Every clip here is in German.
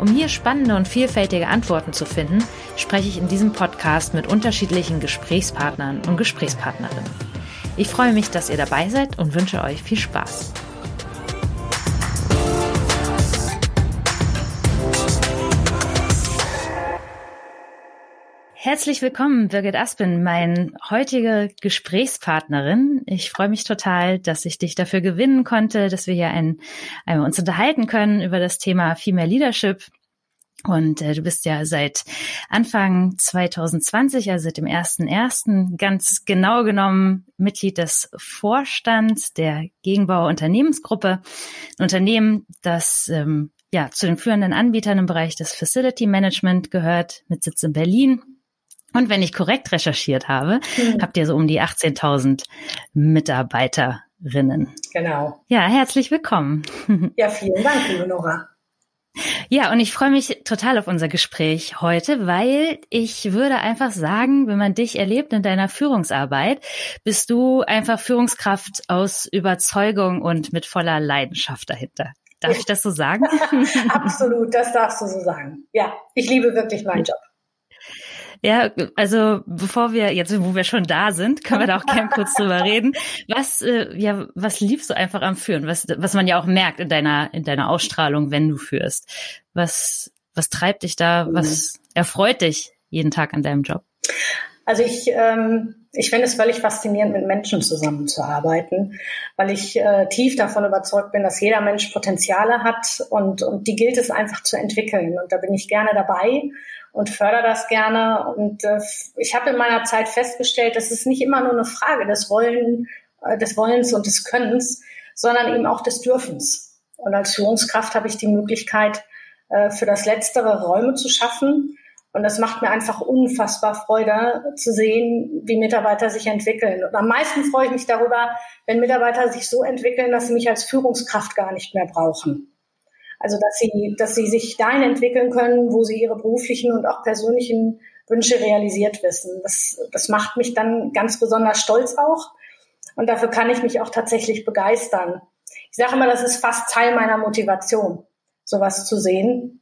Um hier spannende und vielfältige Antworten zu finden, spreche ich in diesem Podcast mit unterschiedlichen Gesprächspartnern und Gesprächspartnerinnen. Ich freue mich, dass ihr dabei seid und wünsche euch viel Spaß. Herzlich willkommen, Birgit Aspin, mein heutige Gesprächspartnerin. Ich freue mich total, dass ich dich dafür gewinnen konnte, dass wir hier ein, ein, uns unterhalten können über das Thema Female Leadership. Und äh, du bist ja seit Anfang 2020, also seit dem ersten ersten, ganz genau genommen Mitglied des Vorstands der Gegenbauer Unternehmensgruppe, ein Unternehmen, das ähm, ja zu den führenden Anbietern im Bereich des Facility Management gehört, mit Sitz in Berlin. Und wenn ich korrekt recherchiert habe, mhm. habt ihr so um die 18.000 Mitarbeiterinnen. Genau. Ja, herzlich willkommen. Ja, vielen Dank, liebe Nora. Ja, und ich freue mich total auf unser Gespräch heute, weil ich würde einfach sagen, wenn man dich erlebt in deiner Führungsarbeit, bist du einfach Führungskraft aus Überzeugung und mit voller Leidenschaft dahinter. Darf ich das so sagen? Absolut, das darfst du so sagen. Ja, ich liebe wirklich meinen Job. Ja, also bevor wir jetzt, wo wir schon da sind, können wir da auch gern kurz drüber reden. Was, äh, ja, was liebst du einfach am Führen? Was, was man ja auch merkt in deiner, in deiner Ausstrahlung, wenn du führst. Was, was treibt dich da? Was mhm. erfreut dich jeden Tag an deinem Job? Also ich, ähm, ich finde es völlig faszinierend, mit Menschen zusammenzuarbeiten, weil ich äh, tief davon überzeugt bin, dass jeder Mensch Potenziale hat und, und die gilt es einfach zu entwickeln. Und da bin ich gerne dabei und fördere das gerne. Und äh, ich habe in meiner Zeit festgestellt, dass es nicht immer nur eine Frage des Wollen, äh, des Wollens und des Könnens, sondern eben auch des Dürfens. Und als Führungskraft habe ich die Möglichkeit, äh, für das Letztere Räume zu schaffen. Und das macht mir einfach unfassbar Freude zu sehen, wie Mitarbeiter sich entwickeln. Und am meisten freue ich mich darüber, wenn Mitarbeiter sich so entwickeln, dass sie mich als Führungskraft gar nicht mehr brauchen. Also dass sie, dass sie sich dahin entwickeln können, wo sie ihre beruflichen und auch persönlichen Wünsche realisiert wissen. Das, das macht mich dann ganz besonders stolz auch. Und dafür kann ich mich auch tatsächlich begeistern. Ich sage immer, das ist fast Teil meiner Motivation, sowas zu sehen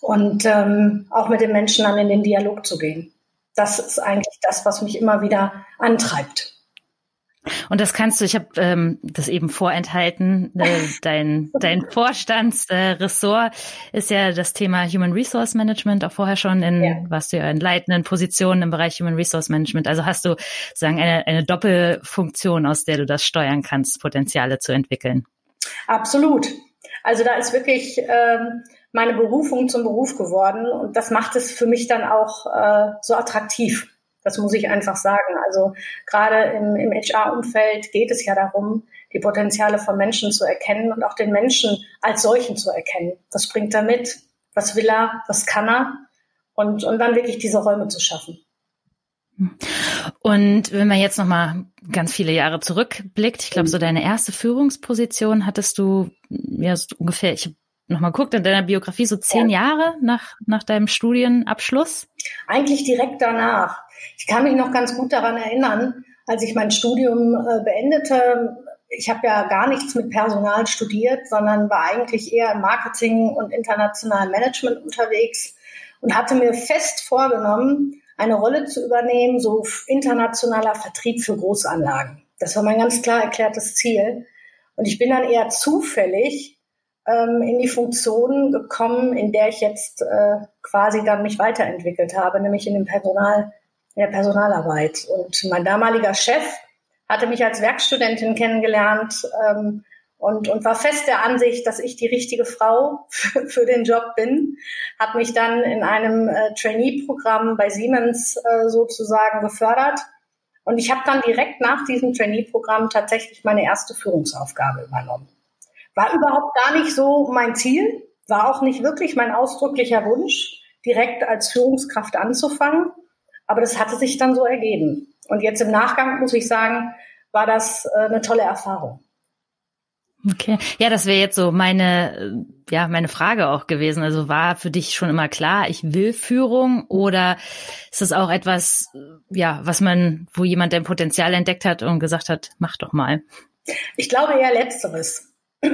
und ähm, auch mit den Menschen dann in den Dialog zu gehen. Das ist eigentlich das, was mich immer wieder antreibt. Und das kannst du, ich habe ähm, das eben vorenthalten, äh, dein, dein Vorstandsressort äh, ist ja das Thema Human Resource Management, auch vorher schon in, ja. warst du ja in leitenden Positionen im Bereich Human Resource Management. Also hast du sagen eine, eine Doppelfunktion, aus der du das steuern kannst, Potenziale zu entwickeln. Absolut. Also da ist wirklich ähm, meine Berufung zum Beruf geworden und das macht es für mich dann auch äh, so attraktiv. Das muss ich einfach sagen. Also gerade im, im HR-Umfeld geht es ja darum, die Potenziale von Menschen zu erkennen und auch den Menschen als solchen zu erkennen. Was bringt er mit? Was will er? Was kann er? Und, und dann wirklich diese Räume zu schaffen. Und wenn man jetzt noch mal ganz viele Jahre zurückblickt, ich glaube, so deine erste Führungsposition hattest du ja so ungefähr, ich habe nochmal guckt in deiner Biografie, so zehn ja. Jahre nach, nach deinem Studienabschluss? Eigentlich direkt danach. Ich kann mich noch ganz gut daran erinnern, als ich mein Studium äh, beendete. Ich habe ja gar nichts mit Personal studiert, sondern war eigentlich eher im Marketing und internationalen Management unterwegs und hatte mir fest vorgenommen, eine Rolle zu übernehmen, so internationaler Vertrieb für Großanlagen. Das war mein ganz klar erklärtes Ziel. Und ich bin dann eher zufällig ähm, in die Funktion gekommen, in der ich jetzt äh, quasi dann mich weiterentwickelt habe, nämlich in dem Personal, in der Personalarbeit. Und mein damaliger Chef hatte mich als Werkstudentin kennengelernt ähm, und, und war fest der Ansicht, dass ich die richtige Frau für, für den Job bin, hat mich dann in einem äh, Trainee-Programm bei Siemens äh, sozusagen gefördert. Und ich habe dann direkt nach diesem Trainee-Programm tatsächlich meine erste Führungsaufgabe übernommen. War überhaupt gar nicht so mein Ziel. War auch nicht wirklich mein ausdrücklicher Wunsch, direkt als Führungskraft anzufangen, aber das hatte sich dann so ergeben. Und jetzt im Nachgang muss ich sagen, war das äh, eine tolle Erfahrung. Okay. Ja, das wäre jetzt so meine, ja, meine Frage auch gewesen. Also war für dich schon immer klar, ich will Führung oder ist das auch etwas, ja, was man, wo jemand dein Potenzial entdeckt hat und gesagt hat, mach doch mal? Ich glaube eher Letzteres.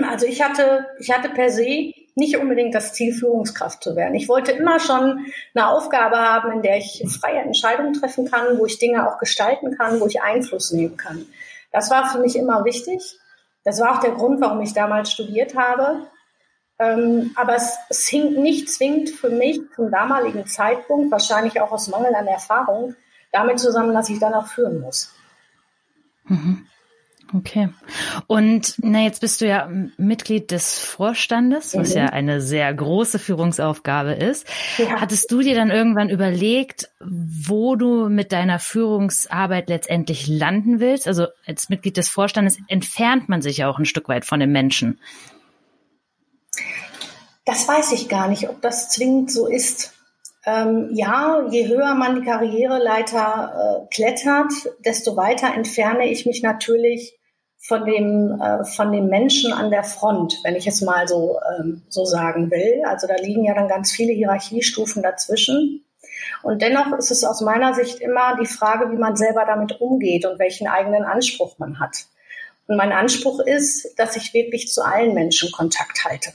Also ich hatte, ich hatte per se nicht unbedingt das Ziel, Führungskraft zu werden. Ich wollte immer schon eine Aufgabe haben, in der ich freie Entscheidungen treffen kann, wo ich Dinge auch gestalten kann, wo ich Einfluss nehmen kann. Das war für mich immer wichtig. Das war auch der Grund, warum ich damals studiert habe. Ähm, aber es, es hing nicht zwingend für mich zum damaligen Zeitpunkt, wahrscheinlich auch aus Mangel an Erfahrung, damit zusammen, dass ich dann auch führen muss. Mhm. Okay. Und na, jetzt bist du ja Mitglied des Vorstandes, was mhm. ja eine sehr große Führungsaufgabe ist. Ja. Hattest du dir dann irgendwann überlegt, wo du mit deiner Führungsarbeit letztendlich landen willst? Also als Mitglied des Vorstandes entfernt man sich ja auch ein Stück weit von den Menschen. Das weiß ich gar nicht, ob das zwingend so ist. Ähm, ja, je höher man die Karriereleiter äh, klettert, desto weiter entferne ich mich natürlich von dem, äh, von dem Menschen an der Front, wenn ich es mal so, ähm, so sagen will. Also da liegen ja dann ganz viele Hierarchiestufen dazwischen. Und dennoch ist es aus meiner Sicht immer die Frage, wie man selber damit umgeht und welchen eigenen Anspruch man hat. Und mein Anspruch ist, dass ich wirklich zu allen Menschen Kontakt halte.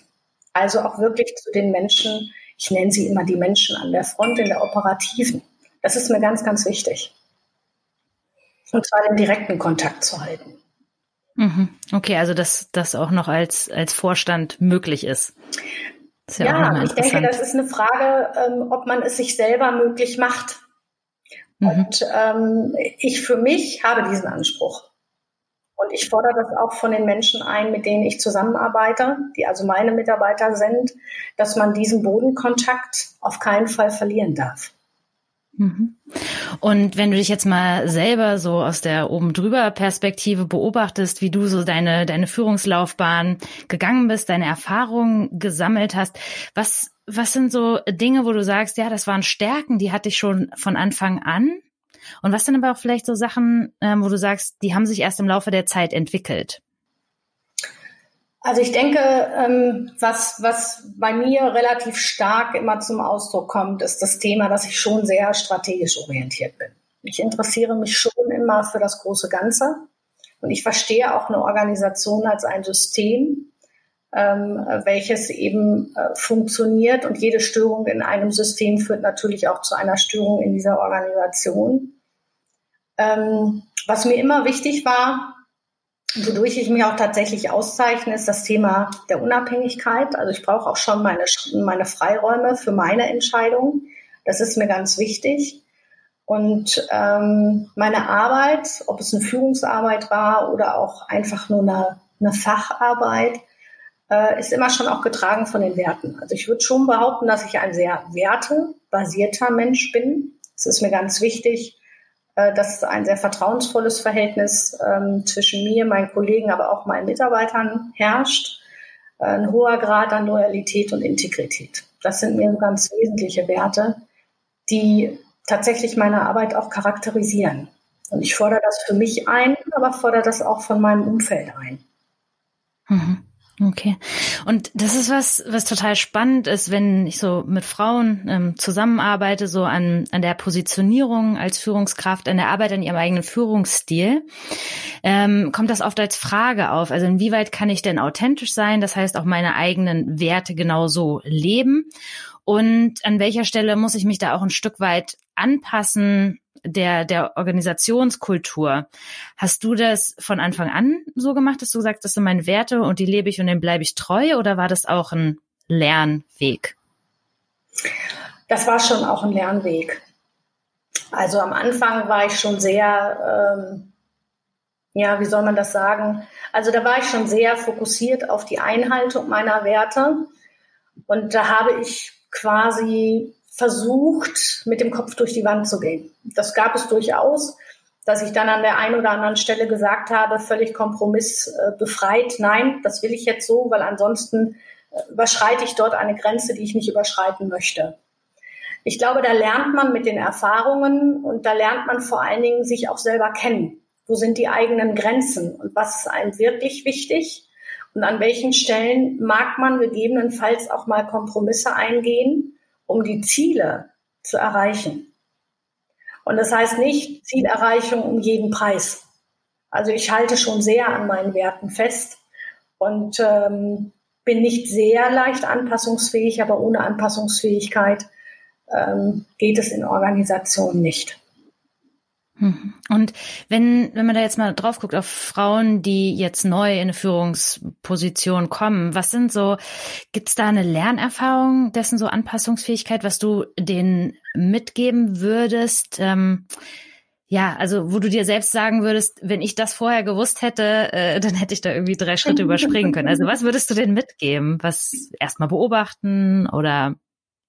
Also auch wirklich zu den Menschen, ich nenne sie immer die Menschen an der Front in der Operativen. Das ist mir ganz, ganz wichtig. Und zwar den direkten Kontakt zu halten. Mhm. Okay, also dass das auch noch als, als Vorstand möglich ist. ist ja, ja ich denke, das ist eine Frage, ähm, ob man es sich selber möglich macht. Mhm. Und ähm, ich für mich habe diesen Anspruch. Und ich fordere das auch von den Menschen ein, mit denen ich zusammenarbeite, die also meine Mitarbeiter sind, dass man diesen Bodenkontakt auf keinen Fall verlieren darf. Mhm. Und wenn du dich jetzt mal selber so aus der oben drüber Perspektive beobachtest, wie du so deine, deine Führungslaufbahn gegangen bist, deine Erfahrungen gesammelt hast, was, was sind so Dinge, wo du sagst, ja, das waren Stärken, die hatte ich schon von Anfang an? Und was sind aber auch vielleicht so Sachen, ähm, wo du sagst, die haben sich erst im Laufe der Zeit entwickelt? Also ich denke, ähm, was, was bei mir relativ stark immer zum Ausdruck kommt, ist das Thema, dass ich schon sehr strategisch orientiert bin. Ich interessiere mich schon immer für das große Ganze und ich verstehe auch eine Organisation als ein System, ähm, welches eben äh, funktioniert und jede Störung in einem System führt natürlich auch zu einer Störung in dieser Organisation. Ähm, was mir immer wichtig war, Wodurch ich mich auch tatsächlich auszeichne, ist das Thema der Unabhängigkeit. Also ich brauche auch schon meine, meine Freiräume für meine Entscheidungen. Das ist mir ganz wichtig. Und ähm, meine Arbeit, ob es eine Führungsarbeit war oder auch einfach nur eine, eine Facharbeit, äh, ist immer schon auch getragen von den Werten. Also ich würde schon behaupten, dass ich ein sehr wertebasierter Mensch bin. Es ist mir ganz wichtig, äh, dass ein sehr vertrauensvolles Verhältnis ähm, zwischen mir, meinen Kollegen, aber auch meinen Mitarbeitern herrscht. Äh, ein hoher Grad an Loyalität und Integrität. Das sind mir ganz wesentliche Werte, die tatsächlich meine Arbeit auch charakterisieren. Und ich fordere das für mich ein, aber fordere das auch von meinem Umfeld ein. Mhm. Okay. Und das ist was, was total spannend ist, wenn ich so mit Frauen ähm, zusammenarbeite, so an, an der Positionierung als Führungskraft, an der Arbeit an ihrem eigenen Führungsstil, ähm, kommt das oft als Frage auf. Also inwieweit kann ich denn authentisch sein? Das heißt auch meine eigenen Werte genauso leben. Und an welcher Stelle muss ich mich da auch ein Stück weit anpassen der, der Organisationskultur. Hast du das von Anfang an so gemacht, dass du sagst, das sind meine Werte und die lebe ich und dem bleibe ich treu oder war das auch ein Lernweg? Das war schon auch ein Lernweg. Also am Anfang war ich schon sehr, ähm, ja, wie soll man das sagen? Also da war ich schon sehr fokussiert auf die Einhaltung meiner Werte. Und da habe ich quasi versucht, mit dem Kopf durch die Wand zu gehen. Das gab es durchaus, dass ich dann an der einen oder anderen Stelle gesagt habe, völlig kompromissbefreit, nein, das will ich jetzt so, weil ansonsten überschreite ich dort eine Grenze, die ich nicht überschreiten möchte. Ich glaube, da lernt man mit den Erfahrungen und da lernt man vor allen Dingen sich auch selber kennen. Wo sind die eigenen Grenzen und was ist einem wirklich wichtig? Und an welchen Stellen mag man gegebenenfalls auch mal Kompromisse eingehen, um die Ziele zu erreichen? Und das heißt nicht Zielerreichung um jeden Preis. Also ich halte schon sehr an meinen Werten fest und ähm, bin nicht sehr leicht anpassungsfähig, aber ohne Anpassungsfähigkeit ähm, geht es in Organisationen nicht. Und wenn, wenn man da jetzt mal drauf guckt auf Frauen, die jetzt neu in eine Führungsposition kommen, was sind so, gibt's da eine Lernerfahrung dessen so Anpassungsfähigkeit, was du denen mitgeben würdest? Ähm, ja, also wo du dir selbst sagen würdest, wenn ich das vorher gewusst hätte, äh, dann hätte ich da irgendwie drei Schritte überspringen können. Also was würdest du denn mitgeben? Was erstmal beobachten oder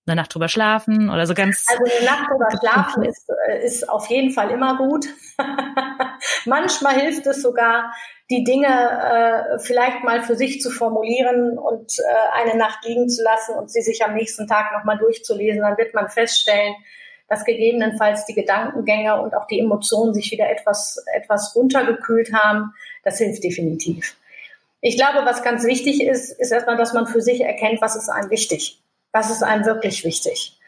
eine Nacht drüber schlafen oder so ganz. Also eine Nacht drüber schlafen ist, äh, ist auf jeden Fall immer gut. Manchmal hilft es sogar, die Dinge äh, vielleicht mal für sich zu formulieren und äh, eine Nacht liegen zu lassen und sie sich am nächsten Tag nochmal durchzulesen. Dann wird man feststellen, dass gegebenenfalls die Gedankengänge und auch die Emotionen sich wieder etwas, etwas runtergekühlt haben. Das hilft definitiv. Ich glaube, was ganz wichtig ist, ist erstmal, dass man für sich erkennt, was ist einem wichtig was ist einem wirklich wichtig?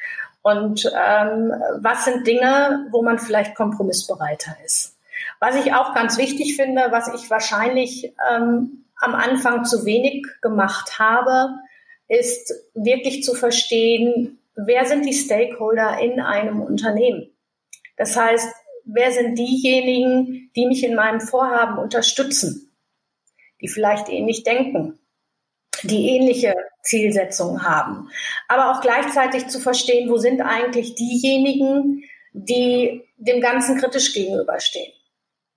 Und ähm, was sind Dinge, wo man vielleicht kompromissbereiter ist? Was ich auch ganz wichtig finde, was ich wahrscheinlich ähm, am Anfang zu wenig gemacht habe, ist wirklich zu verstehen, wer sind die Stakeholder in einem Unternehmen? Das heißt, wer sind diejenigen, die mich in meinem Vorhaben unterstützen, die vielleicht ähnlich denken, die ähnliche Zielsetzungen haben. Aber auch gleichzeitig zu verstehen, wo sind eigentlich diejenigen, die dem Ganzen kritisch gegenüberstehen.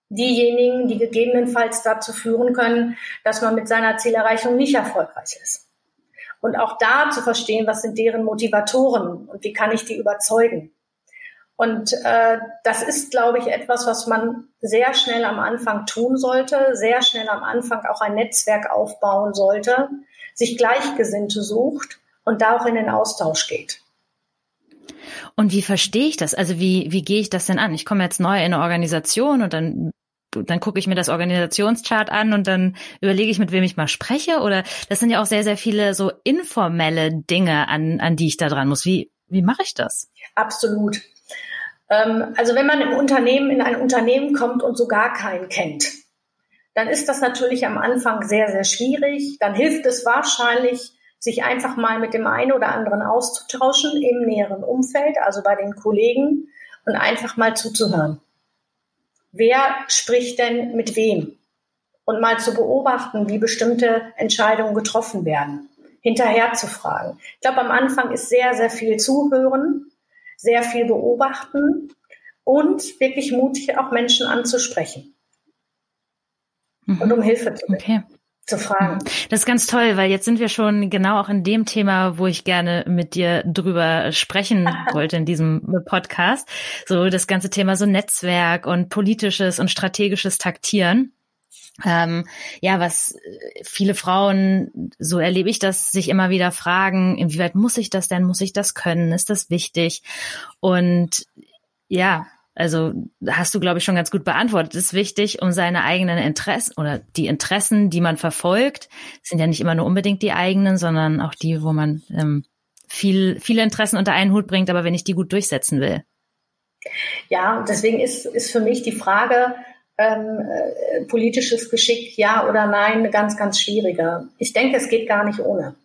Diejenigen, die gegebenenfalls dazu führen können, dass man mit seiner Zielerreichung nicht erfolgreich ist. Und auch da zu verstehen, was sind deren Motivatoren und wie kann ich die überzeugen. Und äh, das ist, glaube ich, etwas, was man sehr schnell am Anfang tun sollte, sehr schnell am Anfang auch ein Netzwerk aufbauen sollte, sich Gleichgesinnte sucht und da auch in den Austausch geht. Und wie verstehe ich das? Also wie, wie gehe ich das denn an? Ich komme jetzt neu in eine Organisation und dann dann gucke ich mir das Organisationschart an und dann überlege ich, mit wem ich mal spreche. Oder das sind ja auch sehr, sehr viele so informelle Dinge, an, an die ich da dran muss. Wie, wie mache ich das? Absolut. Ähm, also wenn man im Unternehmen in ein Unternehmen kommt und so gar keinen kennt, dann ist das natürlich am Anfang sehr, sehr schwierig. Dann hilft es wahrscheinlich, sich einfach mal mit dem einen oder anderen auszutauschen im näheren Umfeld, also bei den Kollegen und einfach mal zuzuhören. Wer spricht denn mit wem? Und mal zu beobachten, wie bestimmte Entscheidungen getroffen werden. Hinterher zu fragen. Ich glaube, am Anfang ist sehr, sehr viel zuhören, sehr viel beobachten und wirklich mutig auch Menschen anzusprechen mhm. und um Hilfe zu bitten. Okay. Zu fragen. Mhm. Das ist ganz toll, weil jetzt sind wir schon genau auch in dem Thema, wo ich gerne mit dir drüber sprechen wollte in diesem Podcast. So das ganze Thema so Netzwerk und politisches und strategisches Taktieren. Ähm, ja, was viele Frauen, so erlebe ich das, sich immer wieder fragen, inwieweit muss ich das denn? Muss ich das können? Ist das wichtig? Und ja, also hast du, glaube ich, schon ganz gut beantwortet. Es ist wichtig, um seine eigenen Interessen oder die Interessen, die man verfolgt, sind ja nicht immer nur unbedingt die eigenen, sondern auch die, wo man ähm, viel, viele Interessen unter einen Hut bringt, aber wenn ich die gut durchsetzen will. Ja, deswegen ist, ist für mich die Frage, ähm, äh, politisches Geschick, ja oder nein, ganz, ganz schwierige. Ich denke, es geht gar nicht ohne.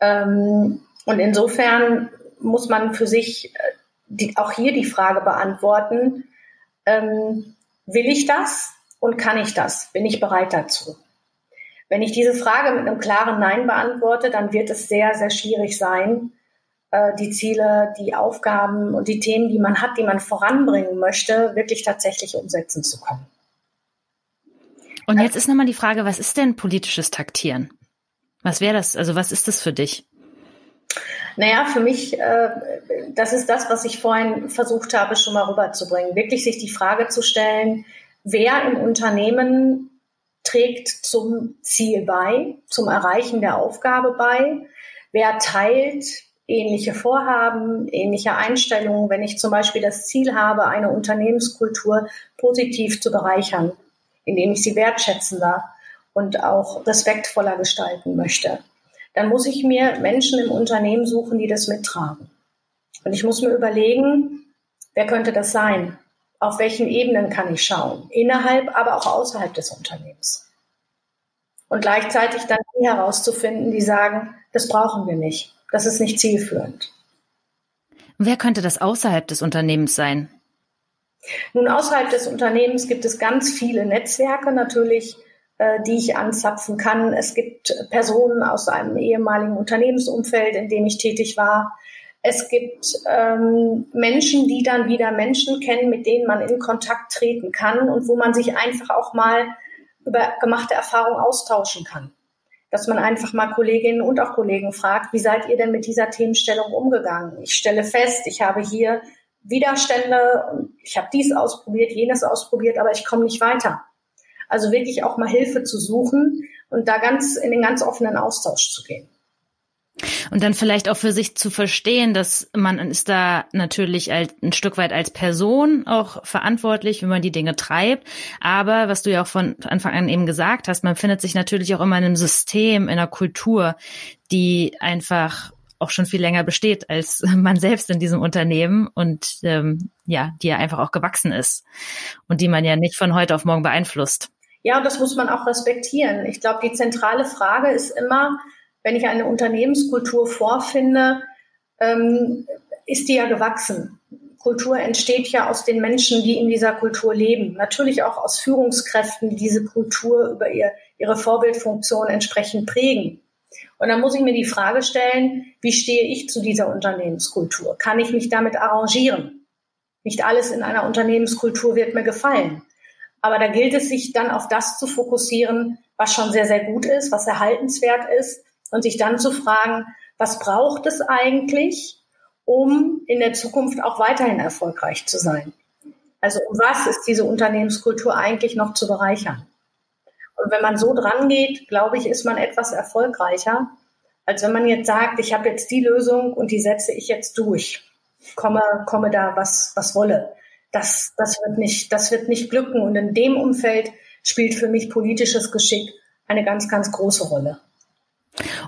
Ähm, und insofern muss man für sich äh, die, auch hier die Frage beantworten, ähm, will ich das und kann ich das? Bin ich bereit dazu? Wenn ich diese Frage mit einem klaren Nein beantworte, dann wird es sehr, sehr schwierig sein, äh, die Ziele, die Aufgaben und die Themen, die man hat, die man voranbringen möchte, wirklich tatsächlich umsetzen zu können. Und jetzt ist nochmal die Frage, was ist denn politisches Taktieren? Was wäre das? Also was ist das für dich? Naja, für mich, äh, das ist das, was ich vorhin versucht habe, schon mal rüberzubringen. Wirklich sich die Frage zu stellen, wer im Unternehmen trägt zum Ziel bei, zum Erreichen der Aufgabe bei? Wer teilt ähnliche Vorhaben, ähnliche Einstellungen, wenn ich zum Beispiel das Ziel habe, eine Unternehmenskultur positiv zu bereichern, indem ich sie wertschätzender und auch respektvoller gestalten möchte, dann muss ich mir Menschen im Unternehmen suchen, die das mittragen. Und ich muss mir überlegen, wer könnte das sein? Auf welchen Ebenen kann ich schauen? Innerhalb, aber auch außerhalb des Unternehmens. Und gleichzeitig dann die herauszufinden, die sagen, das brauchen wir nicht. Das ist nicht zielführend. Wer könnte das außerhalb des Unternehmens sein? Nun, außerhalb des Unternehmens gibt es ganz viele Netzwerke natürlich, die ich anzapfen kann. Es gibt Personen aus einem ehemaligen Unternehmensumfeld, in dem ich tätig war. Es gibt ähm, Menschen, die dann wieder Menschen kennen, mit denen man in Kontakt treten kann und wo man sich einfach auch mal über gemachte Erfahrungen austauschen kann dass man einfach mal Kolleginnen und auch Kollegen fragt, wie seid ihr denn mit dieser Themenstellung umgegangen? Ich stelle fest, ich habe hier Widerstände ich habe dies ausprobiert, jenes ausprobiert, aber ich komme nicht weiter. Also wirklich auch mal Hilfe zu suchen und da ganz in den ganz offenen Austausch zu gehen. Und dann vielleicht auch für sich zu verstehen, dass man ist da natürlich ein Stück weit als Person auch verantwortlich, wie man die Dinge treibt. Aber was du ja auch von Anfang an eben gesagt hast, man findet sich natürlich auch immer in einem System, in einer Kultur, die einfach auch schon viel länger besteht als man selbst in diesem Unternehmen und ähm, ja, die ja einfach auch gewachsen ist und die man ja nicht von heute auf morgen beeinflusst. Ja, das muss man auch respektieren. Ich glaube, die zentrale Frage ist immer, wenn ich eine Unternehmenskultur vorfinde, ähm, ist die ja gewachsen. Kultur entsteht ja aus den Menschen, die in dieser Kultur leben. Natürlich auch aus Führungskräften, die diese Kultur über ihr, ihre Vorbildfunktion entsprechend prägen. Und dann muss ich mir die Frage stellen, wie stehe ich zu dieser Unternehmenskultur? Kann ich mich damit arrangieren? Nicht alles in einer Unternehmenskultur wird mir gefallen. Aber da gilt es sich dann auf das zu fokussieren, was schon sehr, sehr gut ist, was erhaltenswert ist und sich dann zu fragen, was braucht es eigentlich, um in der Zukunft auch weiterhin erfolgreich zu sein? Also um was ist diese Unternehmenskultur eigentlich noch zu bereichern? Und wenn man so dran geht, glaube ich, ist man etwas erfolgreicher, als wenn man jetzt sagt, ich habe jetzt die Lösung und die setze ich jetzt durch. Komme, komme da was, was wolle. Das, das wird nicht, das wird nicht glücken. Und in dem Umfeld spielt für mich politisches Geschick eine ganz, ganz große Rolle.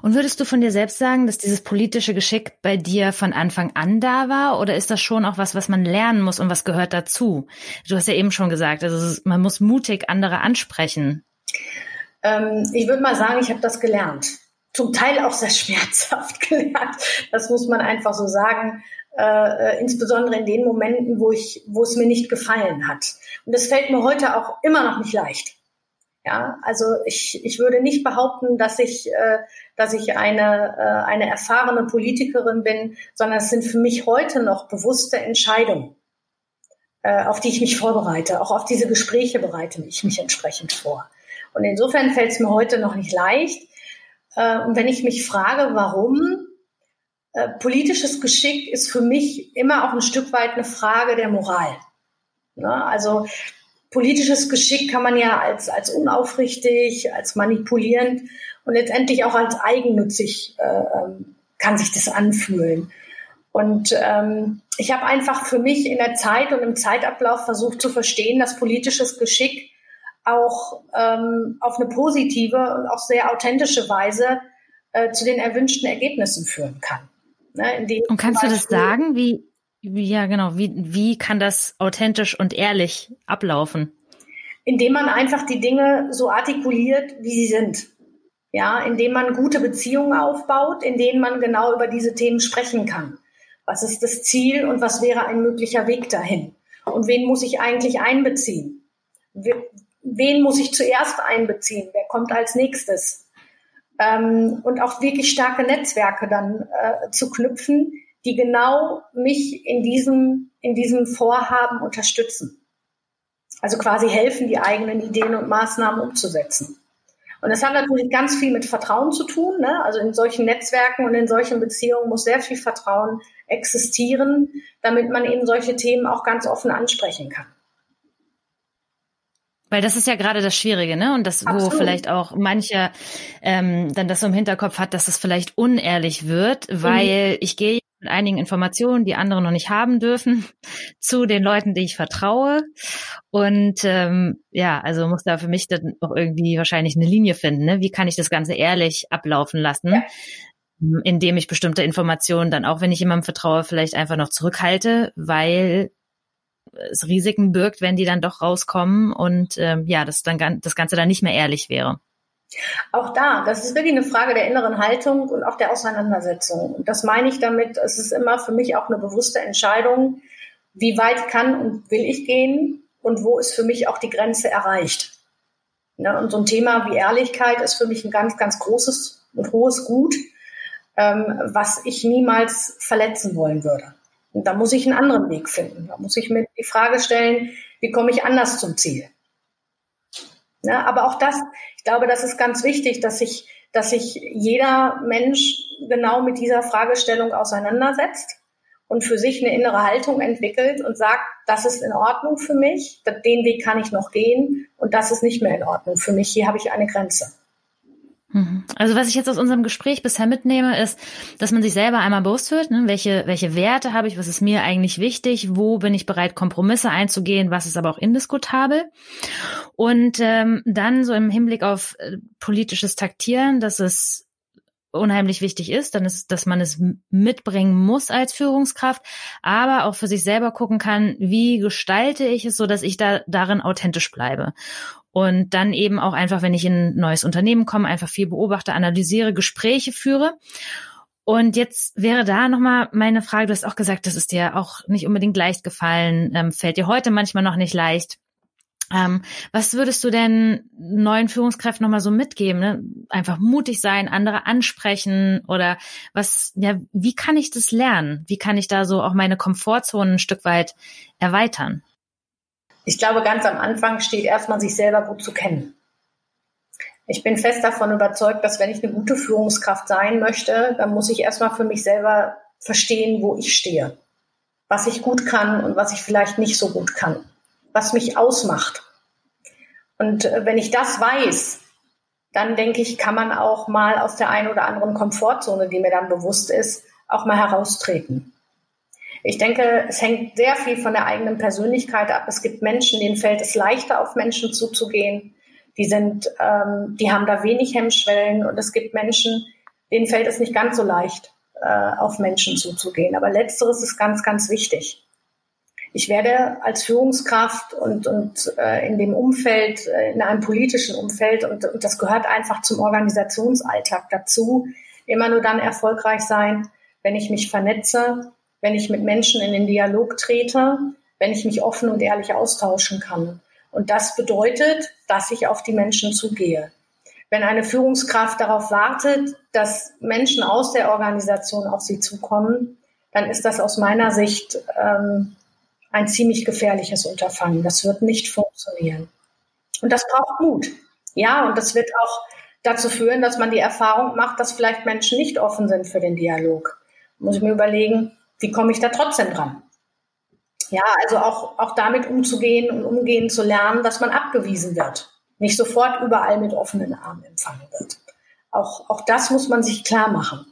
Und würdest du von dir selbst sagen, dass dieses politische Geschick bei dir von Anfang an da war? Oder ist das schon auch was, was man lernen muss und was gehört dazu? Du hast ja eben schon gesagt, also man muss mutig andere ansprechen. Ähm, ich würde mal sagen, ich habe das gelernt. Zum Teil auch sehr schmerzhaft gelernt. Das muss man einfach so sagen. Äh, äh, insbesondere in den Momenten, wo ich, wo es mir nicht gefallen hat. Und das fällt mir heute auch immer noch nicht leicht. Ja, also ich, ich würde nicht behaupten, dass ich, äh, dass ich eine, äh, eine erfahrene Politikerin bin, sondern es sind für mich heute noch bewusste Entscheidungen, äh, auf die ich mich vorbereite. Auch auf diese Gespräche bereite ich mich entsprechend vor. Und insofern fällt es mir heute noch nicht leicht. Äh, und wenn ich mich frage, warum, äh, politisches Geschick ist für mich immer auch ein Stück weit eine Frage der Moral. Ne? Also politisches Geschick kann man ja als, als unaufrichtig, als manipulierend und letztendlich auch als eigennützig äh, ähm, kann sich das anfühlen. Und ähm, ich habe einfach für mich in der Zeit und im Zeitablauf versucht zu verstehen, dass politisches Geschick auch ähm, auf eine positive und auch sehr authentische Weise äh, zu den erwünschten Ergebnissen führen kann. Ne, und kannst du das sagen, wie, wie, ja, genau. Wie, wie kann das authentisch und ehrlich ablaufen? Indem man einfach die Dinge so artikuliert, wie sie sind. Ja, indem man gute Beziehungen aufbaut, in denen man genau über diese Themen sprechen kann. Was ist das Ziel und was wäre ein möglicher Weg dahin? Und wen muss ich eigentlich einbeziehen? Wen muss ich zuerst einbeziehen? Wer kommt als nächstes? Ähm, und auch wirklich starke Netzwerke dann äh, zu knüpfen, die genau mich in diesem, in diesem Vorhaben unterstützen. Also quasi helfen, die eigenen Ideen und Maßnahmen umzusetzen. Und das hat natürlich ganz viel mit Vertrauen zu tun. Ne? Also in solchen Netzwerken und in solchen Beziehungen muss sehr viel Vertrauen existieren, damit man eben solche Themen auch ganz offen ansprechen kann. Weil das ist ja gerade das Schwierige, ne? Und das, Absolut. wo vielleicht auch mancher ähm, dann das so im Hinterkopf hat, dass es das vielleicht unehrlich wird, weil mhm. ich gehe mit einigen Informationen, die andere noch nicht haben dürfen, zu den Leuten, die ich vertraue. Und ähm, ja, also muss da für mich dann auch irgendwie wahrscheinlich eine Linie finden. Ne? Wie kann ich das Ganze ehrlich ablaufen lassen? Ja indem ich bestimmte Informationen dann auch, wenn ich jemandem vertraue, vielleicht einfach noch zurückhalte, weil es Risiken birgt, wenn die dann doch rauskommen und ähm, ja, das dann das Ganze dann nicht mehr ehrlich wäre. Auch da, das ist wirklich eine Frage der inneren Haltung und auch der Auseinandersetzung. Und das meine ich damit, es ist immer für mich auch eine bewusste Entscheidung, wie weit kann und will ich gehen und wo ist für mich auch die Grenze erreicht. Ja, und so ein Thema wie Ehrlichkeit ist für mich ein ganz, ganz großes und hohes Gut, ähm, was ich niemals verletzen wollen würde. Und da muss ich einen anderen Weg finden. Da muss ich mir die Frage stellen, wie komme ich anders zum Ziel? Ja, aber auch das, ich glaube, das ist ganz wichtig, dass sich, dass sich jeder Mensch genau mit dieser Fragestellung auseinandersetzt und für sich eine innere Haltung entwickelt und sagt, das ist in Ordnung für mich, den Weg kann ich noch gehen und das ist nicht mehr in Ordnung für mich, hier habe ich eine Grenze. Also was ich jetzt aus unserem Gespräch bisher mitnehme, ist, dass man sich selber einmal bewusst wird, ne? welche, welche Werte habe ich, was ist mir eigentlich wichtig, wo bin ich bereit, Kompromisse einzugehen, was ist aber auch indiskutabel. Und ähm, dann so im Hinblick auf äh, politisches Taktieren, dass es unheimlich wichtig ist, dann ist, dass man es mitbringen muss als Führungskraft, aber auch für sich selber gucken kann, wie gestalte ich es so, dass ich da darin authentisch bleibe. Und dann eben auch einfach, wenn ich in ein neues Unternehmen komme, einfach viel beobachte, analysiere, Gespräche führe. Und jetzt wäre da nochmal meine Frage, du hast auch gesagt, das ist dir auch nicht unbedingt leicht gefallen, ähm, fällt dir heute manchmal noch nicht leicht. Ähm, was würdest du denn neuen Führungskräften nochmal so mitgeben? Ne? Einfach mutig sein, andere ansprechen oder was, ja, wie kann ich das lernen? Wie kann ich da so auch meine Komfortzone ein Stück weit erweitern? Ich glaube, ganz am Anfang steht erstmal, sich selber gut zu kennen. Ich bin fest davon überzeugt, dass wenn ich eine gute Führungskraft sein möchte, dann muss ich erstmal für mich selber verstehen, wo ich stehe, was ich gut kann und was ich vielleicht nicht so gut kann, was mich ausmacht. Und äh, wenn ich das weiß, dann denke ich, kann man auch mal aus der einen oder anderen Komfortzone, die mir dann bewusst ist, auch mal heraustreten. Ich denke, es hängt sehr viel von der eigenen Persönlichkeit ab. Es gibt Menschen, denen fällt es leichter, auf Menschen zuzugehen. Die sind, ähm, die haben da wenig Hemmschwellen und es gibt Menschen, denen fällt es nicht ganz so leicht, äh, auf Menschen zuzugehen. Aber letzteres ist ganz, ganz wichtig. Ich werde als Führungskraft und, und äh, in dem Umfeld, äh, in einem politischen Umfeld, und, und das gehört einfach zum Organisationsalltag dazu, immer nur dann erfolgreich sein, wenn ich mich vernetze, wenn ich mit Menschen in den Dialog trete, wenn ich mich offen und ehrlich austauschen kann. Und das bedeutet, dass ich auf die Menschen zugehe. Wenn eine Führungskraft darauf wartet, dass Menschen aus der Organisation auf sie zukommen, dann ist das aus meiner Sicht ähm, ein ziemlich gefährliches Unterfangen. Das wird nicht funktionieren. Und das braucht Mut. Ja, und das wird auch dazu führen, dass man die Erfahrung macht, dass vielleicht Menschen nicht offen sind für den Dialog. Muss ich mir überlegen, wie komme ich da trotzdem dran? Ja, also auch, auch damit umzugehen und umgehen zu lernen, dass man abgewiesen wird. Nicht sofort überall mit offenen Armen empfangen wird. Auch, auch das muss man sich klar machen.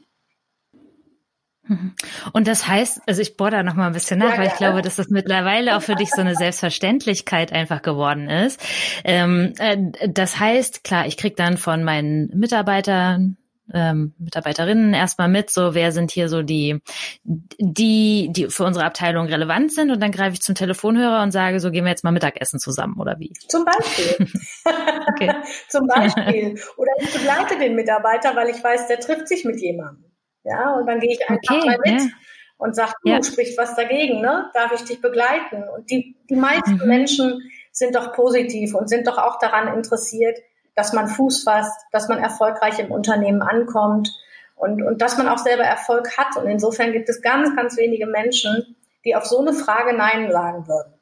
Mhm. Und das heißt, also ich bohre da noch mal ein bisschen nach, ja, weil ich ja. glaube, dass das mittlerweile auch für dich so eine Selbstverständlichkeit einfach geworden ist. Ähm, äh, das heißt, klar, ich krieg dann von meinen Mitarbeitern ähm, Mitarbeiterinnen erstmal mit, so wer sind hier so die, die, die für unsere Abteilung relevant sind und dann greife ich zum Telefonhörer und sage, so gehen wir jetzt mal Mittagessen zusammen oder wie? Zum Beispiel. zum Beispiel. Oder ich begleite den Mitarbeiter, weil ich weiß, der trifft sich mit jemandem. Ja, und dann gehe ich einfach okay, mal mit. Ja. Und sage, du ja. sprichst was dagegen, ne? Darf ich dich begleiten? Und die, die meisten mhm. Menschen sind doch positiv und sind doch auch daran interessiert, dass man Fuß fasst, dass man erfolgreich im Unternehmen ankommt und, und dass man auch selber Erfolg hat. Und insofern gibt es ganz, ganz wenige Menschen, die auf so eine Frage Nein sagen würden.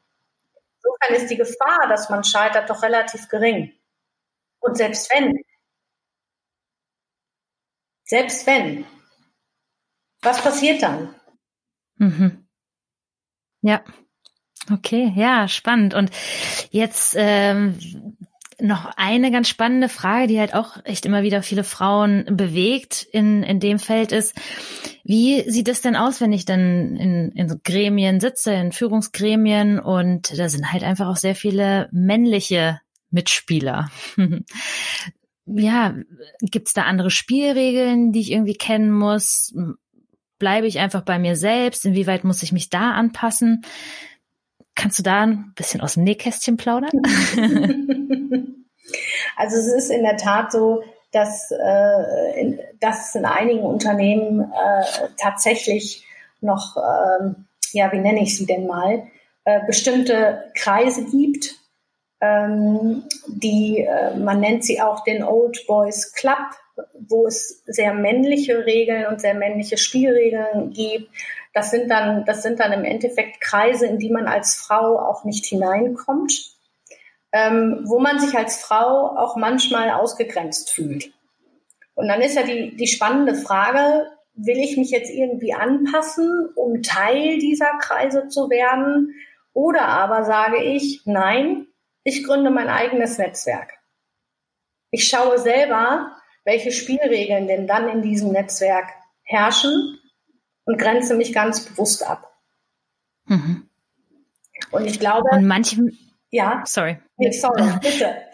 Insofern ist die Gefahr, dass man scheitert, doch relativ gering. Und selbst wenn, selbst wenn, was passiert dann? Mhm. Ja. Okay, ja, spannend. Und jetzt ähm, noch eine ganz spannende Frage, die halt auch echt immer wieder viele Frauen bewegt in, in dem Feld ist, wie sieht es denn aus, wenn ich dann in, in so Gremien sitze, in Führungsgremien und da sind halt einfach auch sehr viele männliche Mitspieler. ja, gibt's da andere Spielregeln, die ich irgendwie kennen muss? Bleibe ich einfach bei mir selbst? Inwieweit muss ich mich da anpassen? Kannst du da ein bisschen aus dem Nähkästchen plaudern? also es ist in der Tat so, dass, äh, in, dass es in einigen Unternehmen äh, tatsächlich noch, äh, ja, wie nenne ich sie denn mal, äh, bestimmte Kreise gibt, ähm, die, äh, man nennt sie auch den Old Boys Club, wo es sehr männliche Regeln und sehr männliche Spielregeln gibt, das sind dann, das sind dann im Endeffekt Kreise, in die man als Frau auch nicht hineinkommt, ähm, wo man sich als Frau auch manchmal ausgegrenzt fühlt. Und dann ist ja die, die spannende Frage, will ich mich jetzt irgendwie anpassen, um Teil dieser Kreise zu werden? Oder aber sage ich, nein, ich gründe mein eigenes Netzwerk. Ich schaue selber, welche Spielregeln denn dann in diesem Netzwerk herrschen und grenze mich ganz bewusst ab. Mhm. Und ich glaube. Und manchen. Ja. Sorry. Nee, sorry, bitte.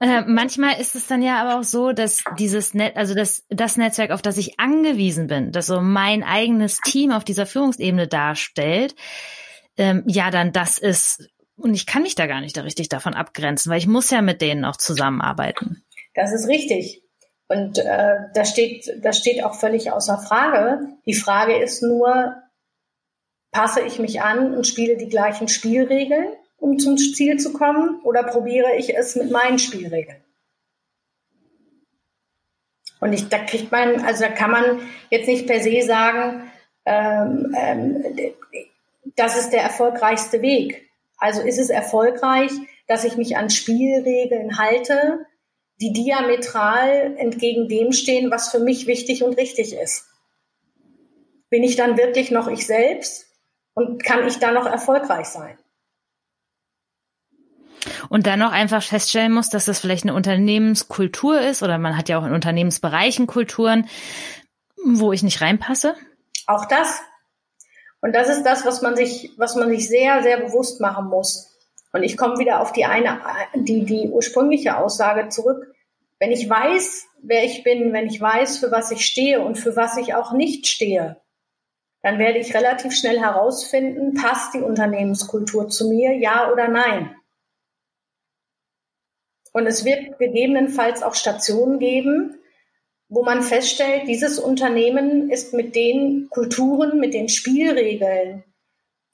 Äh, manchmal ist es dann ja aber auch so, dass dieses Net, also das, das Netzwerk, auf das ich angewiesen bin, das so mein eigenes Team auf dieser Führungsebene darstellt, ähm, ja, dann das ist, und ich kann mich da gar nicht da richtig davon abgrenzen, weil ich muss ja mit denen auch zusammenarbeiten. Das ist richtig. Und äh, das, steht, das steht auch völlig außer Frage. Die Frage ist nur, passe ich mich an und spiele die gleichen Spielregeln, um zum Ziel zu kommen, oder probiere ich es mit meinen Spielregeln? Und ich, da kriegt man, also da kann man jetzt nicht per se sagen, ähm, ähm, das ist der erfolgreichste Weg. Also ist es erfolgreich, dass ich mich an Spielregeln halte, die diametral entgegen dem stehen, was für mich wichtig und richtig ist. Bin ich dann wirklich noch ich selbst und kann ich da noch erfolgreich sein? Und dann noch einfach feststellen muss, dass das vielleicht eine Unternehmenskultur ist oder man hat ja auch in Unternehmensbereichen Kulturen, wo ich nicht reinpasse. Auch das. Und das ist das, was man sich, was man sich sehr, sehr bewusst machen muss. Und ich komme wieder auf die eine, die, die ursprüngliche Aussage zurück. Wenn ich weiß, wer ich bin, wenn ich weiß, für was ich stehe und für was ich auch nicht stehe, dann werde ich relativ schnell herausfinden, passt die Unternehmenskultur zu mir, ja oder nein. Und es wird gegebenenfalls auch Stationen geben, wo man feststellt, dieses Unternehmen ist mit den Kulturen, mit den Spielregeln,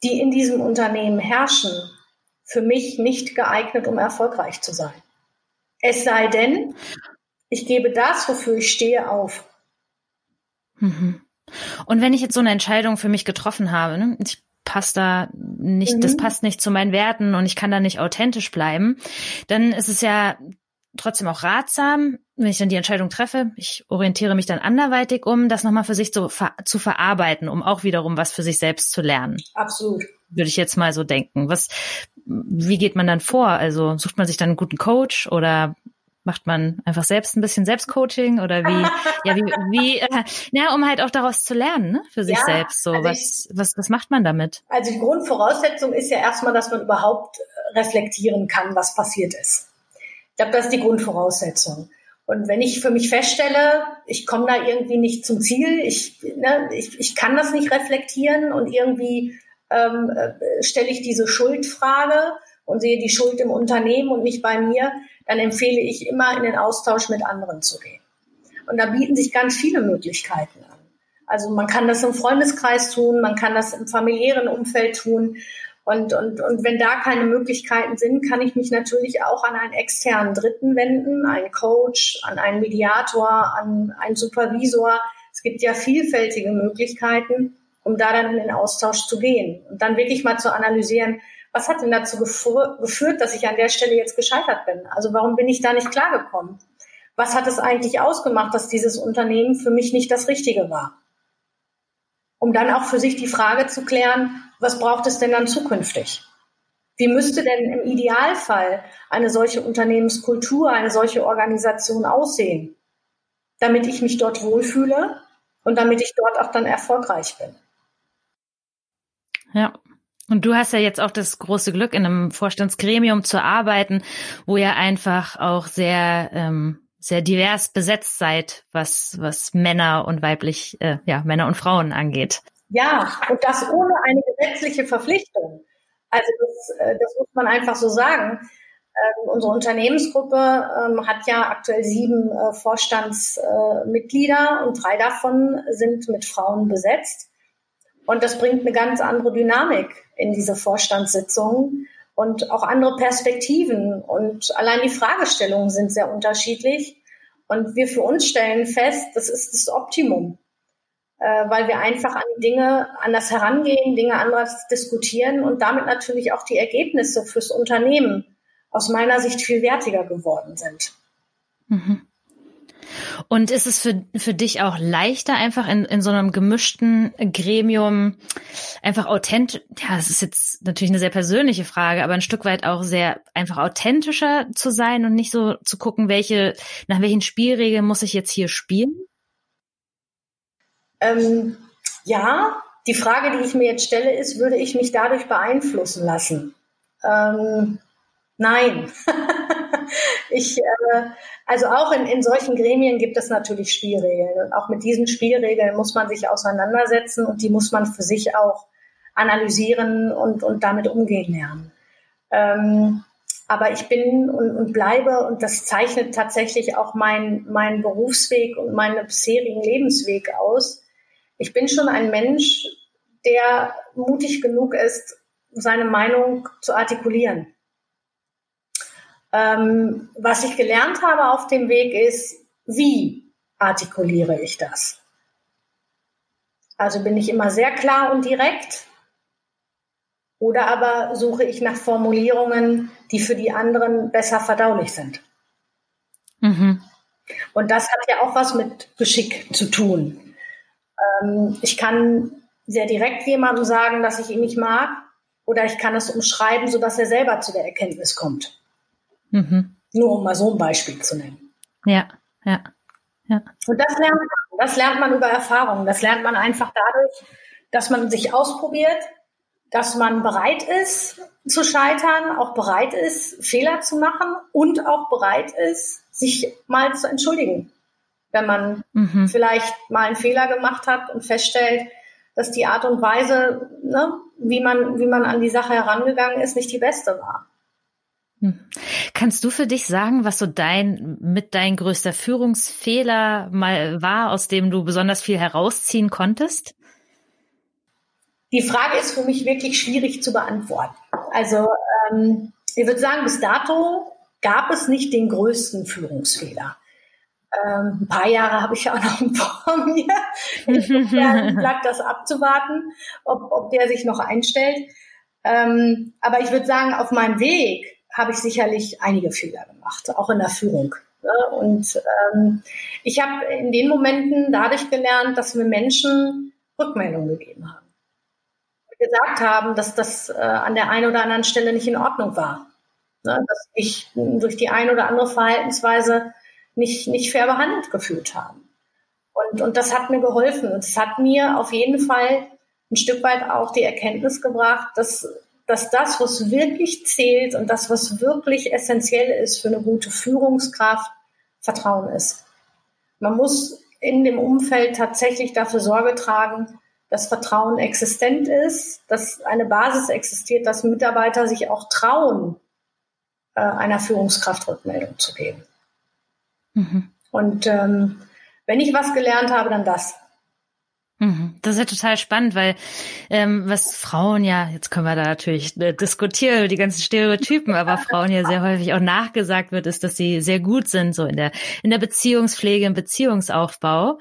die in diesem Unternehmen herrschen, für mich nicht geeignet, um erfolgreich zu sein. Es sei denn, ich gebe das, wofür ich stehe, auf. Mhm. Und wenn ich jetzt so eine Entscheidung für mich getroffen habe, ne, ich passe da nicht, mhm. das passt nicht zu meinen Werten und ich kann da nicht authentisch bleiben, dann ist es ja trotzdem auch ratsam, wenn ich dann die Entscheidung treffe, ich orientiere mich dann anderweitig um, das nochmal für sich zu, zu verarbeiten, um auch wiederum was für sich selbst zu lernen. Absolut. Würde ich jetzt mal so denken. Was, wie geht man dann vor? Also sucht man sich dann einen guten Coach oder macht man einfach selbst ein bisschen Selbstcoaching oder wie, ja, wie, wie, äh, ja, um halt auch daraus zu lernen, ne, für sich ja, selbst. So, also was, ich, was, was macht man damit? Also die Grundvoraussetzung ist ja erstmal, dass man überhaupt reflektieren kann, was passiert ist. Ich glaube, das ist die Grundvoraussetzung. Und wenn ich für mich feststelle, ich komme da irgendwie nicht zum Ziel, ich, ne, ich, ich kann das nicht reflektieren und irgendwie ähm, äh, stelle ich diese Schuldfrage und sehe die Schuld im Unternehmen und nicht bei mir, dann empfehle ich immer in den Austausch mit anderen zu gehen. Und da bieten sich ganz viele Möglichkeiten an. Also man kann das im Freundeskreis tun, man kann das im familiären Umfeld tun. Und, und, und wenn da keine Möglichkeiten sind, kann ich mich natürlich auch an einen externen Dritten wenden, einen Coach, an einen Mediator, an einen Supervisor. Es gibt ja vielfältige Möglichkeiten um da dann in den Austausch zu gehen und dann wirklich mal zu analysieren, was hat denn dazu geführt, dass ich an der Stelle jetzt gescheitert bin? Also warum bin ich da nicht klargekommen? Was hat es eigentlich ausgemacht, dass dieses Unternehmen für mich nicht das Richtige war? Um dann auch für sich die Frage zu klären, was braucht es denn dann zukünftig? Wie müsste denn im Idealfall eine solche Unternehmenskultur, eine solche Organisation aussehen, damit ich mich dort wohlfühle und damit ich dort auch dann erfolgreich bin? Ja. Und du hast ja jetzt auch das große Glück, in einem Vorstandsgremium zu arbeiten, wo ihr einfach auch sehr ähm, sehr divers besetzt seid, was was Männer und weiblich äh, ja Männer und Frauen angeht. Ja, und das ohne eine gesetzliche Verpflichtung. Also das, äh, das muss man einfach so sagen. Ähm, unsere Unternehmensgruppe ähm, hat ja aktuell sieben äh, Vorstandsmitglieder äh, und drei davon sind mit Frauen besetzt. Und das bringt eine ganz andere Dynamik in diese Vorstandssitzungen und auch andere Perspektiven. Und allein die Fragestellungen sind sehr unterschiedlich. Und wir für uns stellen fest, das ist das Optimum, äh, weil wir einfach an Dinge anders herangehen, Dinge anders diskutieren und damit natürlich auch die Ergebnisse fürs Unternehmen aus meiner Sicht viel wertiger geworden sind. Mhm. Und ist es für, für dich auch leichter, einfach in, in so einem gemischten Gremium einfach authentisch, ja, das ist jetzt natürlich eine sehr persönliche Frage, aber ein Stück weit auch sehr einfach authentischer zu sein und nicht so zu gucken, welche, nach welchen Spielregeln muss ich jetzt hier spielen? Ähm, ja, die Frage, die ich mir jetzt stelle, ist, würde ich mich dadurch beeinflussen lassen? Ähm, nein. ich, äh, also auch in, in solchen Gremien gibt es natürlich Spielregeln. Und auch mit diesen Spielregeln muss man sich auseinandersetzen und die muss man für sich auch analysieren und, und damit umgehen lernen. Ähm, aber ich bin und, und bleibe, und das zeichnet tatsächlich auch mein, mein Berufsweg und meinen bisherigen Lebensweg aus. Ich bin schon ein Mensch, der mutig genug ist, seine Meinung zu artikulieren. Ähm, was ich gelernt habe auf dem Weg ist, wie artikuliere ich das? Also bin ich immer sehr klar und direkt oder aber suche ich nach Formulierungen, die für die anderen besser verdaulich sind. Mhm. Und das hat ja auch was mit Geschick zu tun. Ähm, ich kann sehr direkt jemandem sagen, dass ich ihn nicht mag, oder ich kann es umschreiben, sodass er selber zu der Erkenntnis kommt. Mhm. Nur um mal so ein Beispiel zu nennen. Ja, ja, ja. Und das lernt man, das lernt man über Erfahrung. Das lernt man einfach dadurch, dass man sich ausprobiert, dass man bereit ist zu scheitern, auch bereit ist, Fehler zu machen und auch bereit ist, sich mal zu entschuldigen. Wenn man mhm. vielleicht mal einen Fehler gemacht hat und feststellt, dass die Art und Weise, ne, wie man, wie man an die Sache herangegangen ist, nicht die beste war. Hm. Kannst du für dich sagen, was so dein mit dein größter Führungsfehler mal war, aus dem du besonders viel herausziehen konntest? Die Frage ist für mich wirklich schwierig zu beantworten. Also ähm, ich würde sagen, bis dato gab es nicht den größten Führungsfehler. Ähm, ein paar Jahre habe ich ja auch noch vor mir. Insofern bleibt das abzuwarten, ob, ob der sich noch einstellt. Ähm, aber ich würde sagen, auf meinem Weg habe ich sicherlich einige Fehler gemacht, auch in der Führung. Ne? Und ähm, ich habe in den Momenten dadurch gelernt, dass mir Menschen Rückmeldungen gegeben haben. Gesagt haben, dass das äh, an der einen oder anderen Stelle nicht in Ordnung war. Ne? Dass ich durch die eine oder andere Verhaltensweise nicht, nicht fair behandelt gefühlt haben. Und, und das hat mir geholfen. Und es hat mir auf jeden Fall ein Stück weit auch die Erkenntnis gebracht, dass dass das, was wirklich zählt und das, was wirklich essentiell ist für eine gute Führungskraft, Vertrauen ist. Man muss in dem Umfeld tatsächlich dafür Sorge tragen, dass Vertrauen existent ist, dass eine Basis existiert, dass Mitarbeiter sich auch trauen, äh, einer Führungskraft Rückmeldung zu geben. Mhm. Und ähm, wenn ich was gelernt habe, dann das. Das ist ja total spannend, weil ähm, was Frauen ja, jetzt können wir da natürlich äh, diskutieren, die ganzen Stereotypen, aber Frauen ja sehr häufig auch nachgesagt wird, ist, dass sie sehr gut sind, so in der, in der Beziehungspflege, im Beziehungsaufbau.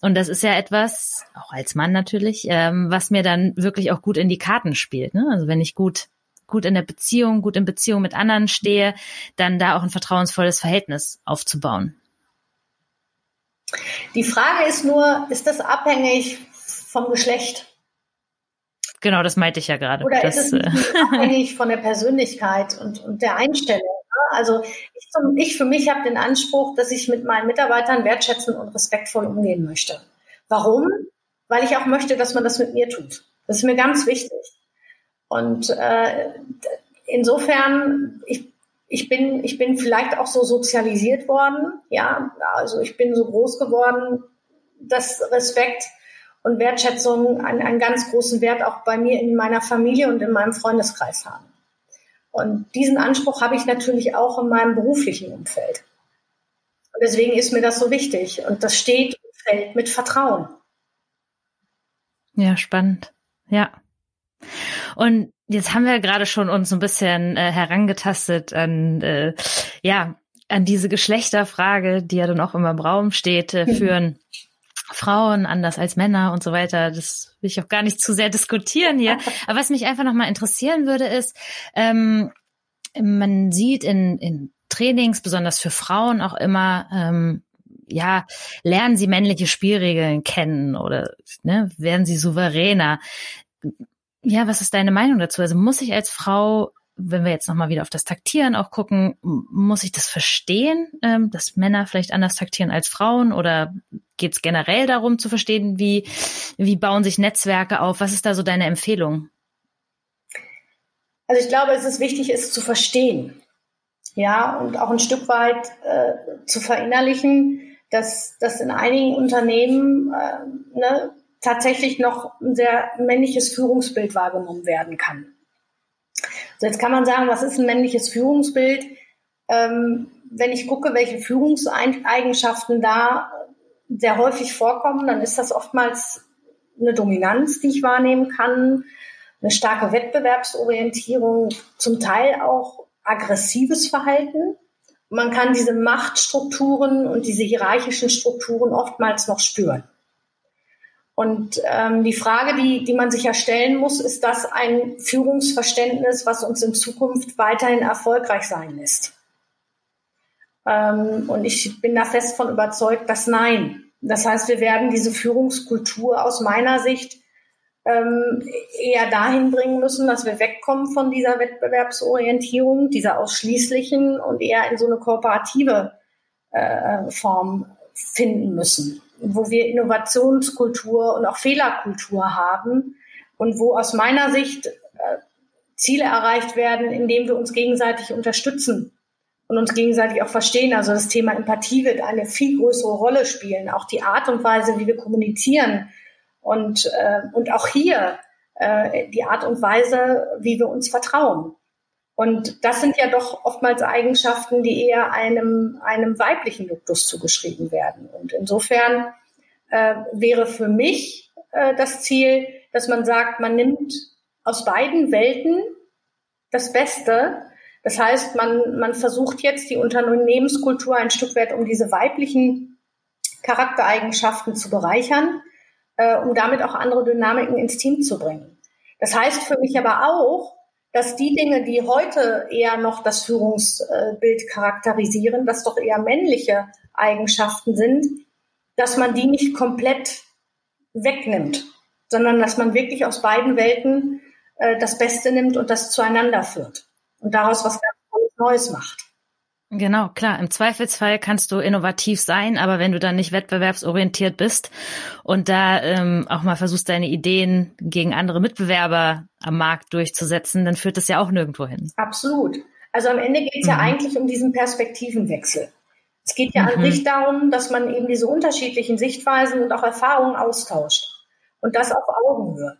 Und das ist ja etwas, auch als Mann natürlich, ähm, was mir dann wirklich auch gut in die Karten spielt. Ne? Also wenn ich gut gut in der Beziehung, gut in Beziehung mit anderen stehe, dann da auch ein vertrauensvolles Verhältnis aufzubauen. Die Frage ist nur, ist das abhängig vom Geschlecht? genau, das meinte ich ja gerade. Oder das, ist es äh, abhängig von der Persönlichkeit und, und der Einstellung? Ne? Also ich, ich für mich habe den Anspruch, dass ich mit meinen Mitarbeitern wertschätzend und respektvoll umgehen möchte. Warum? Weil ich auch möchte, dass man das mit mir tut. Das ist mir ganz wichtig. Und äh, insofern, ich, ich, bin, ich bin vielleicht auch so sozialisiert worden. Ja, also ich bin so groß geworden, dass Respekt und Wertschätzung einen, einen ganz großen Wert auch bei mir in meiner Familie und in meinem Freundeskreis haben. Und diesen Anspruch habe ich natürlich auch in meinem beruflichen Umfeld. Und deswegen ist mir das so wichtig. Und das steht und fällt mit Vertrauen. Ja, spannend. Ja. Und jetzt haben wir gerade schon uns so ein bisschen äh, herangetastet an, äh, ja, an diese Geschlechterfrage, die ja dann auch immer im Raum steht, äh, führen Frauen anders als Männer und so weiter. Das will ich auch gar nicht zu sehr diskutieren hier. Aber was mich einfach nochmal interessieren würde, ist, ähm, man sieht in, in Trainings, besonders für Frauen auch immer, ähm, ja, lernen sie männliche Spielregeln kennen oder ne, werden sie souveräner. Ja, was ist deine Meinung dazu? Also muss ich als Frau, wenn wir jetzt nochmal wieder auf das Taktieren auch gucken, muss ich das verstehen, ähm, dass Männer vielleicht anders taktieren als Frauen oder geht es generell darum zu verstehen, wie, wie bauen sich Netzwerke auf? Was ist da so deine Empfehlung? Also ich glaube, es ist wichtig, es zu verstehen. Ja, und auch ein Stück weit äh, zu verinnerlichen, dass, dass in einigen Unternehmen äh, ne, tatsächlich noch ein sehr männliches Führungsbild wahrgenommen werden kann. So, jetzt kann man sagen, was ist ein männliches Führungsbild? Ähm, wenn ich gucke, welche Führungseigenschaften da sehr häufig vorkommen, dann ist das oftmals eine Dominanz, die ich wahrnehmen kann, eine starke Wettbewerbsorientierung, zum Teil auch aggressives Verhalten. Man kann diese Machtstrukturen und diese hierarchischen Strukturen oftmals noch spüren. Und ähm, die Frage, die, die man sich ja stellen muss, ist das ein Führungsverständnis, was uns in Zukunft weiterhin erfolgreich sein lässt? Ähm, und ich bin da fest von überzeugt, dass nein. Das heißt, wir werden diese Führungskultur aus meiner Sicht ähm, eher dahin bringen müssen, dass wir wegkommen von dieser Wettbewerbsorientierung, dieser ausschließlichen und eher in so eine kooperative äh, Form finden müssen, wo wir Innovationskultur und auch Fehlerkultur haben und wo aus meiner Sicht äh, Ziele erreicht werden, indem wir uns gegenseitig unterstützen und uns gegenseitig auch verstehen. Also das Thema Empathie wird eine viel größere Rolle spielen. Auch die Art und Weise, wie wir kommunizieren und, äh, und auch hier äh, die Art und Weise, wie wir uns vertrauen. Und das sind ja doch oftmals Eigenschaften, die eher einem, einem weiblichen Duktus zugeschrieben werden. Und insofern äh, wäre für mich äh, das Ziel, dass man sagt, man nimmt aus beiden Welten das Beste das heißt, man, man versucht jetzt die Unternehmenskultur ein Stück weit um diese weiblichen Charaktereigenschaften zu bereichern, äh, um damit auch andere Dynamiken ins Team zu bringen. Das heißt für mich aber auch, dass die Dinge, die heute eher noch das Führungsbild charakterisieren, dass doch eher männliche Eigenschaften sind, dass man die nicht komplett wegnimmt, sondern dass man wirklich aus beiden Welten äh, das Beste nimmt und das zueinander führt und daraus was ganz Neues macht. Genau, klar. Im Zweifelsfall kannst du innovativ sein, aber wenn du dann nicht wettbewerbsorientiert bist und da ähm, auch mal versuchst, deine Ideen gegen andere Mitbewerber am Markt durchzusetzen, dann führt das ja auch nirgendwo hin. Absolut. Also am Ende geht es mhm. ja eigentlich um diesen Perspektivenwechsel. Es geht ja mhm. an sich darum, dass man eben diese unterschiedlichen Sichtweisen und auch Erfahrungen austauscht. Und das auf Augenhöhe.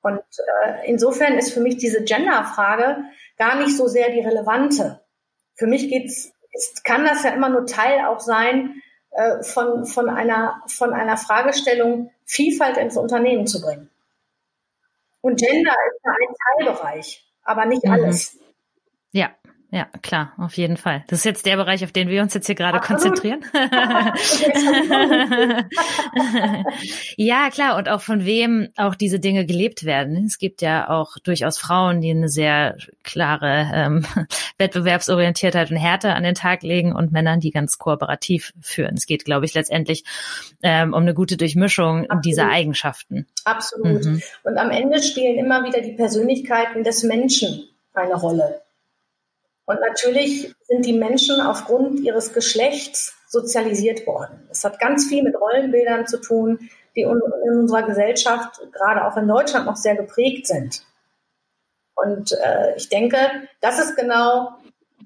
Und äh, insofern ist für mich diese Gender-Frage gar nicht so sehr die relevante. Für mich geht's, ist, kann das ja immer nur Teil auch sein, äh, von, von, einer, von einer Fragestellung Vielfalt ins Unternehmen zu bringen. Und Gender ist ja ein Teilbereich, aber nicht mhm. alles. Ja, klar, auf jeden Fall. Das ist jetzt der Bereich, auf den wir uns jetzt hier gerade konzentrieren. ja, klar, und auch von wem auch diese Dinge gelebt werden. Es gibt ja auch durchaus Frauen, die eine sehr klare ähm, Wettbewerbsorientiertheit und Härte an den Tag legen und Männern, die ganz kooperativ führen. Es geht, glaube ich, letztendlich ähm, um eine gute Durchmischung Absolut. dieser Eigenschaften. Absolut. Mhm. Und am Ende spielen immer wieder die Persönlichkeiten des Menschen eine Rolle. Und natürlich sind die Menschen aufgrund ihres Geschlechts sozialisiert worden. Es hat ganz viel mit Rollenbildern zu tun, die in unserer Gesellschaft, gerade auch in Deutschland, noch sehr geprägt sind. Und äh, ich denke, das ist genau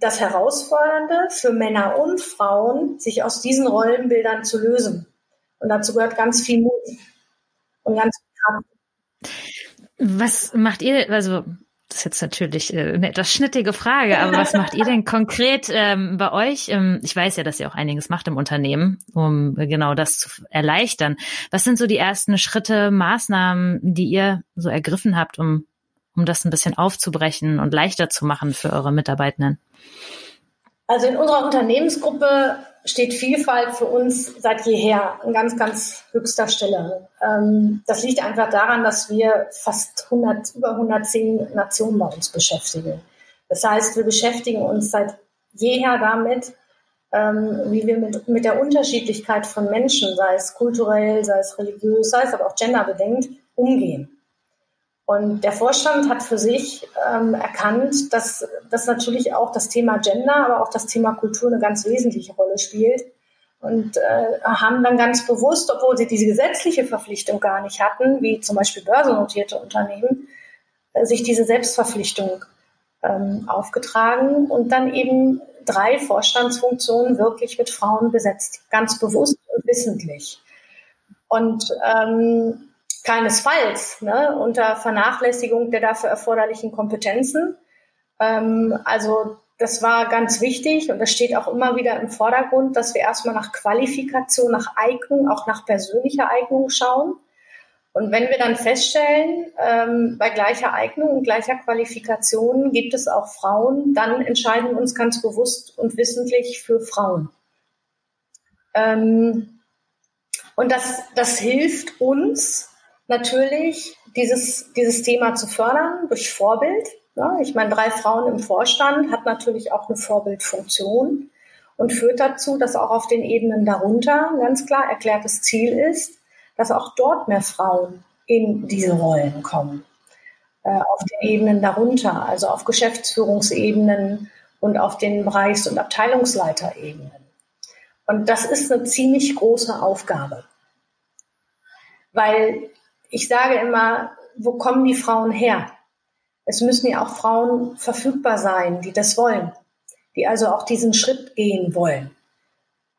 das Herausfordernde für Männer und Frauen, sich aus diesen Rollenbildern zu lösen. Und dazu gehört ganz viel Mut und ganz viel Kraft. Was macht ihr, also das ist jetzt natürlich äh, eine etwas schnittige Frage, aber was macht ihr denn konkret ähm, bei euch? Ähm, ich weiß ja, dass ihr auch einiges macht im Unternehmen, um genau das zu erleichtern. Was sind so die ersten Schritte, Maßnahmen, die ihr so ergriffen habt, um, um das ein bisschen aufzubrechen und leichter zu machen für eure Mitarbeitenden? Also in unserer Unternehmensgruppe steht Vielfalt für uns seit jeher an ganz, ganz höchster Stelle. Ähm, das liegt einfach daran, dass wir fast 100, über 110 Nationen bei uns beschäftigen. Das heißt, wir beschäftigen uns seit jeher damit, ähm, wie wir mit, mit der Unterschiedlichkeit von Menschen, sei es kulturell, sei es religiös, sei es aber auch genderbedingt, umgehen. Und der Vorstand hat für sich ähm, erkannt, dass das natürlich auch das Thema Gender, aber auch das Thema Kultur eine ganz wesentliche Rolle spielt. Und äh, haben dann ganz bewusst, obwohl sie diese gesetzliche Verpflichtung gar nicht hatten, wie zum Beispiel börsennotierte Unternehmen, äh, sich diese Selbstverpflichtung ähm, aufgetragen und dann eben drei Vorstandsfunktionen wirklich mit Frauen besetzt, ganz bewusst und wissentlich. Und ähm, keinesfalls ne, unter Vernachlässigung der dafür erforderlichen Kompetenzen. Ähm, also das war ganz wichtig und das steht auch immer wieder im Vordergrund, dass wir erstmal nach Qualifikation, nach Eignung, auch nach persönlicher Eignung schauen. Und wenn wir dann feststellen, ähm, bei gleicher Eignung und gleicher Qualifikation gibt es auch Frauen, dann entscheiden wir uns ganz bewusst und wissentlich für Frauen. Ähm, und das, das hilft uns, natürlich dieses, dieses Thema zu fördern durch Vorbild. Ja, ich meine, drei Frauen im Vorstand hat natürlich auch eine Vorbildfunktion und führt dazu, dass auch auf den Ebenen darunter ein ganz klar erklärtes Ziel ist, dass auch dort mehr Frauen in diese Rollen kommen. Äh, auf den Ebenen darunter, also auf Geschäftsführungsebenen und auf den Bereichs- und Abteilungsleiterebenen. Und das ist eine ziemlich große Aufgabe. Weil ich sage immer, wo kommen die Frauen her? Es müssen ja auch Frauen verfügbar sein, die das wollen, die also auch diesen Schritt gehen wollen.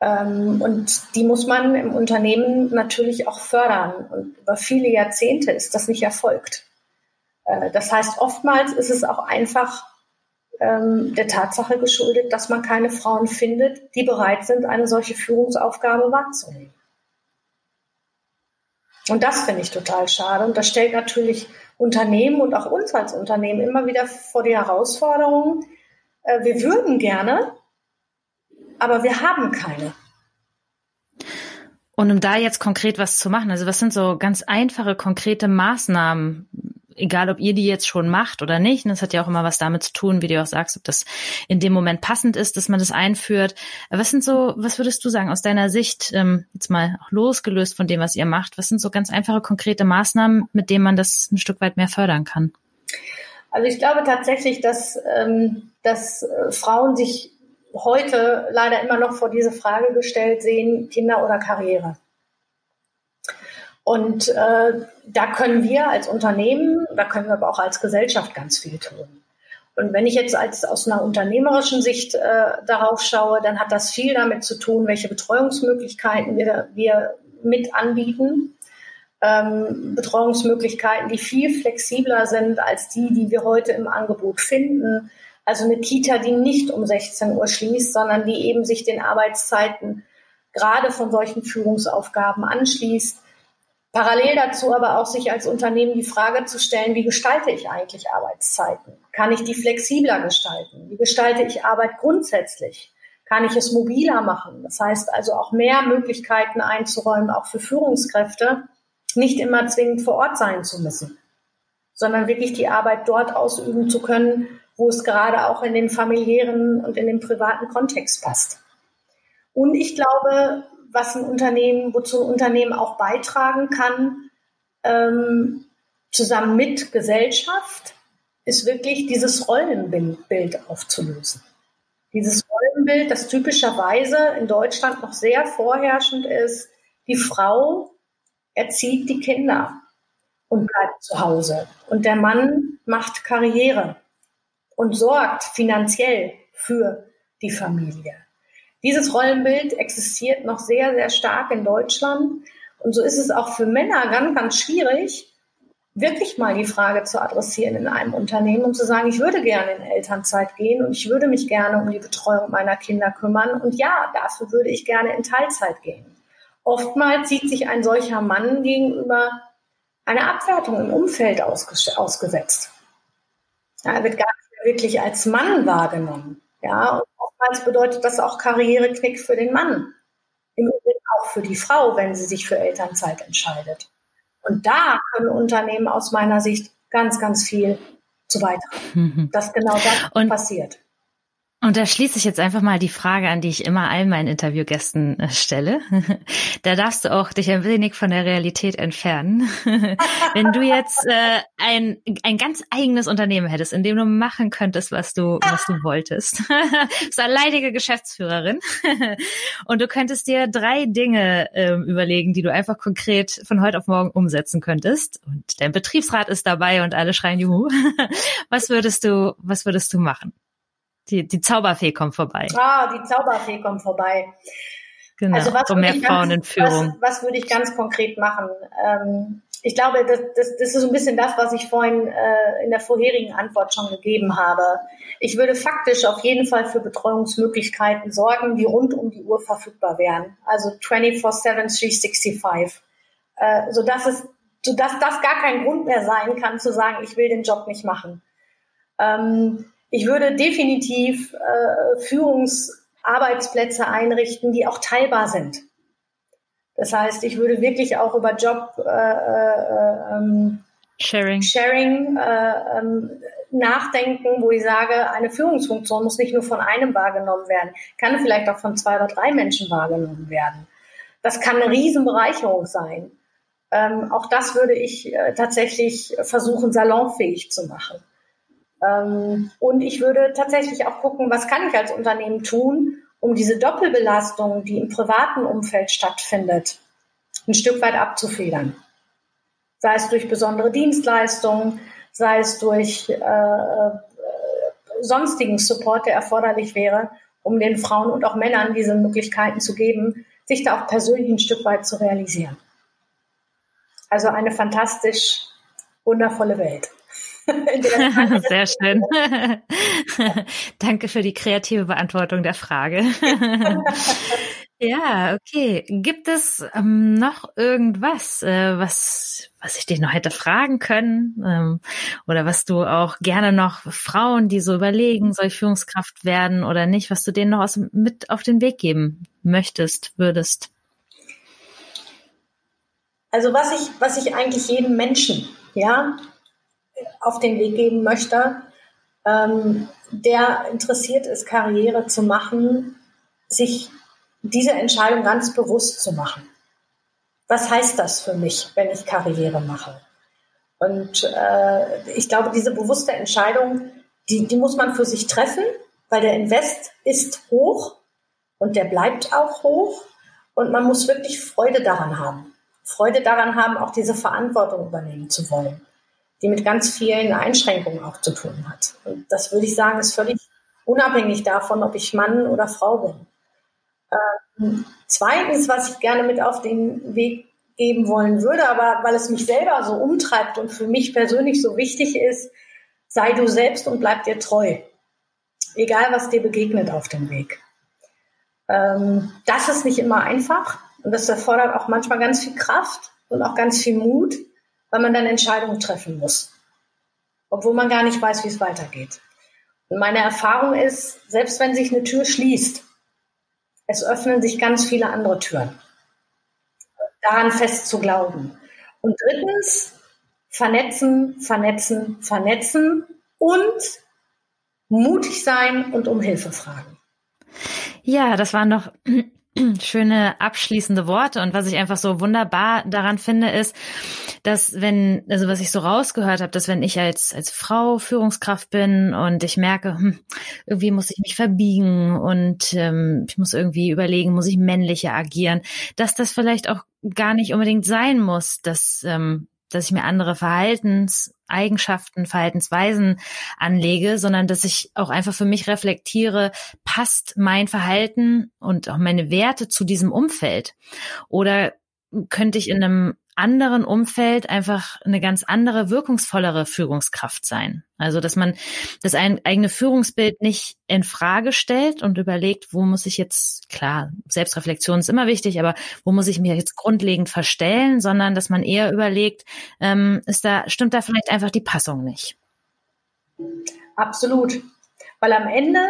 Ähm, und die muss man im Unternehmen natürlich auch fördern. Und über viele Jahrzehnte ist das nicht erfolgt. Äh, das heißt, oftmals ist es auch einfach ähm, der Tatsache geschuldet, dass man keine Frauen findet, die bereit sind, eine solche Führungsaufgabe wahrzunehmen. Und das finde ich total schade. Und das stellt natürlich Unternehmen und auch uns als Unternehmen immer wieder vor die Herausforderung, äh, wir würden gerne, aber wir haben keine. Und um da jetzt konkret was zu machen, also was sind so ganz einfache, konkrete Maßnahmen, egal ob ihr die jetzt schon macht oder nicht, und das hat ja auch immer was damit zu tun, wie du auch sagst, ob das in dem Moment passend ist, dass man das einführt. Was sind so, was würdest du sagen aus deiner Sicht, ähm, jetzt mal auch losgelöst von dem, was ihr macht, was sind so ganz einfache, konkrete Maßnahmen, mit denen man das ein Stück weit mehr fördern kann? Also ich glaube tatsächlich, dass, ähm, dass äh, Frauen sich heute leider immer noch vor diese Frage gestellt sehen, Kinder oder Karriere. Und äh, da können wir als Unternehmen, da können wir aber auch als Gesellschaft ganz viel tun. Und wenn ich jetzt als aus einer unternehmerischen Sicht äh, darauf schaue, dann hat das viel damit zu tun, welche Betreuungsmöglichkeiten wir, wir mit anbieten. Ähm, Betreuungsmöglichkeiten, die viel flexibler sind als die, die wir heute im Angebot finden. Also eine Kita, die nicht um 16 Uhr schließt, sondern die eben sich den Arbeitszeiten gerade von solchen Führungsaufgaben anschließt Parallel dazu aber auch sich als Unternehmen die Frage zu stellen, wie gestalte ich eigentlich Arbeitszeiten? Kann ich die flexibler gestalten? Wie gestalte ich Arbeit grundsätzlich? Kann ich es mobiler machen? Das heißt also auch mehr Möglichkeiten einzuräumen, auch für Führungskräfte, nicht immer zwingend vor Ort sein zu müssen, sondern wirklich die Arbeit dort ausüben zu können, wo es gerade auch in den familiären und in den privaten Kontext passt. Und ich glaube, was ein Unternehmen, wozu ein Unternehmen auch beitragen kann, ähm, zusammen mit Gesellschaft, ist wirklich dieses Rollenbild aufzulösen. Dieses Rollenbild, das typischerweise in Deutschland noch sehr vorherrschend ist, die Frau erzieht die Kinder und bleibt zu Hause. Und der Mann macht Karriere und sorgt finanziell für die Familie. Dieses Rollenbild existiert noch sehr, sehr stark in Deutschland. Und so ist es auch für Männer ganz, ganz schwierig, wirklich mal die Frage zu adressieren in einem Unternehmen und zu sagen, ich würde gerne in Elternzeit gehen und ich würde mich gerne um die Betreuung meiner Kinder kümmern. Und ja, dafür würde ich gerne in Teilzeit gehen. Oftmals sieht sich ein solcher Mann gegenüber einer Abwertung im Umfeld ausgesetzt. Er wird gar nicht wirklich als Mann wahrgenommen. Ja, und oftmals bedeutet das auch Karriereknick für den Mann. Im Übrigen auch für die Frau, wenn sie sich für Elternzeit entscheidet. Und da können Unternehmen aus meiner Sicht ganz, ganz viel zu beitragen, mhm. dass genau das und, passiert. Und da schließe ich jetzt einfach mal die Frage an, die ich immer all meinen Interviewgästen äh, stelle. da darfst du auch dich ein wenig von der Realität entfernen. Wenn du jetzt äh, ein, ein ganz eigenes Unternehmen hättest, in dem du machen könntest, was du, was du wolltest. du bist alleinige Geschäftsführerin. Und du könntest dir drei Dinge ähm, überlegen, die du einfach konkret von heute auf morgen umsetzen könntest. Und dein Betriebsrat ist dabei und alle schreien Juhu. was würdest du, was würdest du machen? Die, die Zauberfee kommt vorbei. Ah, die Zauberfee kommt vorbei. Genau, also was so mehr Frauen in Führung. Was, was, würde ich ganz konkret machen? Ähm, ich glaube, das, das, das ist so ein bisschen das, was ich vorhin äh, in der vorherigen Antwort schon gegeben habe. Ich würde faktisch auf jeden Fall für Betreuungsmöglichkeiten sorgen, die rund um die Uhr verfügbar wären. Also 24-7, 365. Äh, sodass, es, sodass das gar kein Grund mehr sein kann, zu sagen, ich will den Job nicht machen. Ähm, ich würde definitiv äh, Führungsarbeitsplätze einrichten, die auch teilbar sind. Das heißt, ich würde wirklich auch über Job äh, äh, ähm, Sharing, Sharing äh, ähm, nachdenken, wo ich sage, eine Führungsfunktion muss nicht nur von einem wahrgenommen werden, kann vielleicht auch von zwei oder drei Menschen wahrgenommen werden. Das kann eine Riesenbereicherung sein. Ähm, auch das würde ich äh, tatsächlich versuchen, salonfähig zu machen. Ähm, und ich würde tatsächlich auch gucken, was kann ich als Unternehmen tun, um diese Doppelbelastung, die im privaten Umfeld stattfindet, ein Stück weit abzufedern. Sei es durch besondere Dienstleistungen, sei es durch äh, äh, sonstigen Support, der erforderlich wäre, um den Frauen und auch Männern diese Möglichkeiten zu geben, sich da auch persönlich ein Stück weit zu realisieren. Also eine fantastisch wundervolle Welt. Sehr schön. Danke für die kreative Beantwortung der Frage. ja, okay. Gibt es ähm, noch irgendwas, äh, was, was ich dich noch hätte fragen können? Ähm, oder was du auch gerne noch Frauen, die so überlegen, soll ich Führungskraft werden oder nicht, was du denen noch aus, mit auf den Weg geben möchtest, würdest? Also was ich, was ich eigentlich jedem Menschen, ja, auf den Weg geben möchte, ähm, der interessiert ist, Karriere zu machen, sich diese Entscheidung ganz bewusst zu machen. Was heißt das für mich, wenn ich Karriere mache? Und äh, ich glaube, diese bewusste Entscheidung, die, die muss man für sich treffen, weil der Invest ist hoch und der bleibt auch hoch. Und man muss wirklich Freude daran haben. Freude daran haben, auch diese Verantwortung übernehmen zu wollen die mit ganz vielen Einschränkungen auch zu tun hat. Und das würde ich sagen, ist völlig unabhängig davon, ob ich Mann oder Frau bin. Ähm, zweitens, was ich gerne mit auf den Weg geben wollen würde, aber weil es mich selber so umtreibt und für mich persönlich so wichtig ist, sei du selbst und bleib dir treu. Egal, was dir begegnet auf dem Weg. Ähm, das ist nicht immer einfach und das erfordert auch manchmal ganz viel Kraft und auch ganz viel Mut, weil man dann Entscheidungen treffen muss, obwohl man gar nicht weiß, wie es weitergeht. Und meine Erfahrung ist, selbst wenn sich eine Tür schließt, es öffnen sich ganz viele andere Türen. Daran fest zu glauben. Und drittens, vernetzen, vernetzen, vernetzen und mutig sein und um Hilfe fragen. Ja, das waren doch schöne abschließende Worte. Und was ich einfach so wunderbar daran finde, ist, dass wenn, also was ich so rausgehört habe, dass wenn ich als, als Frau Führungskraft bin und ich merke, hm, irgendwie muss ich mich verbiegen und ähm, ich muss irgendwie überlegen, muss ich männlicher agieren, dass das vielleicht auch gar nicht unbedingt sein muss, dass ähm, dass ich mir andere Verhaltenseigenschaften, Verhaltensweisen anlege, sondern dass ich auch einfach für mich reflektiere, passt mein Verhalten und auch meine Werte zu diesem Umfeld? Oder könnte ich in einem anderen Umfeld einfach eine ganz andere, wirkungsvollere Führungskraft sein. Also, dass man das ein, eigene Führungsbild nicht in Frage stellt und überlegt, wo muss ich jetzt, klar, Selbstreflexion ist immer wichtig, aber wo muss ich mir jetzt grundlegend verstellen, sondern dass man eher überlegt, ähm, ist da, stimmt da vielleicht einfach die Passung nicht? Absolut. Weil am Ende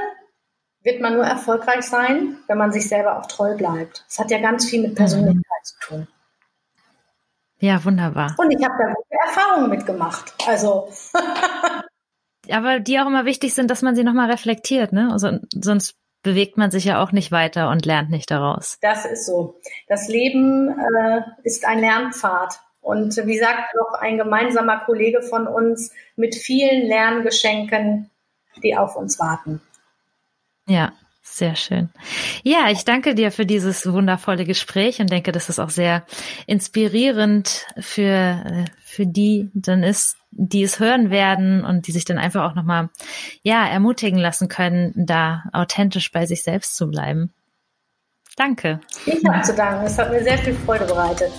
wird man nur erfolgreich sein, wenn man sich selber auch treu bleibt. Es hat ja ganz viel mit mhm. Persönlichkeit mhm. zu tun. Ja, wunderbar. Und ich habe da gute Erfahrungen mitgemacht. Also. Aber die auch immer wichtig sind, dass man sie nochmal reflektiert, ne? Also, sonst bewegt man sich ja auch nicht weiter und lernt nicht daraus. Das ist so. Das Leben äh, ist ein Lernpfad. Und wie sagt noch ein gemeinsamer Kollege von uns, mit vielen Lerngeschenken, die auf uns warten. Ja, sehr schön. Ja, ich danke dir für dieses wundervolle Gespräch und denke, dass es auch sehr inspirierend für, äh, für die dann ist, die es hören werden und die sich dann einfach auch nochmal, ja, ermutigen lassen können, da authentisch bei sich selbst zu bleiben. Danke. Ich habe zu danken. Es hat mir sehr viel Freude bereitet.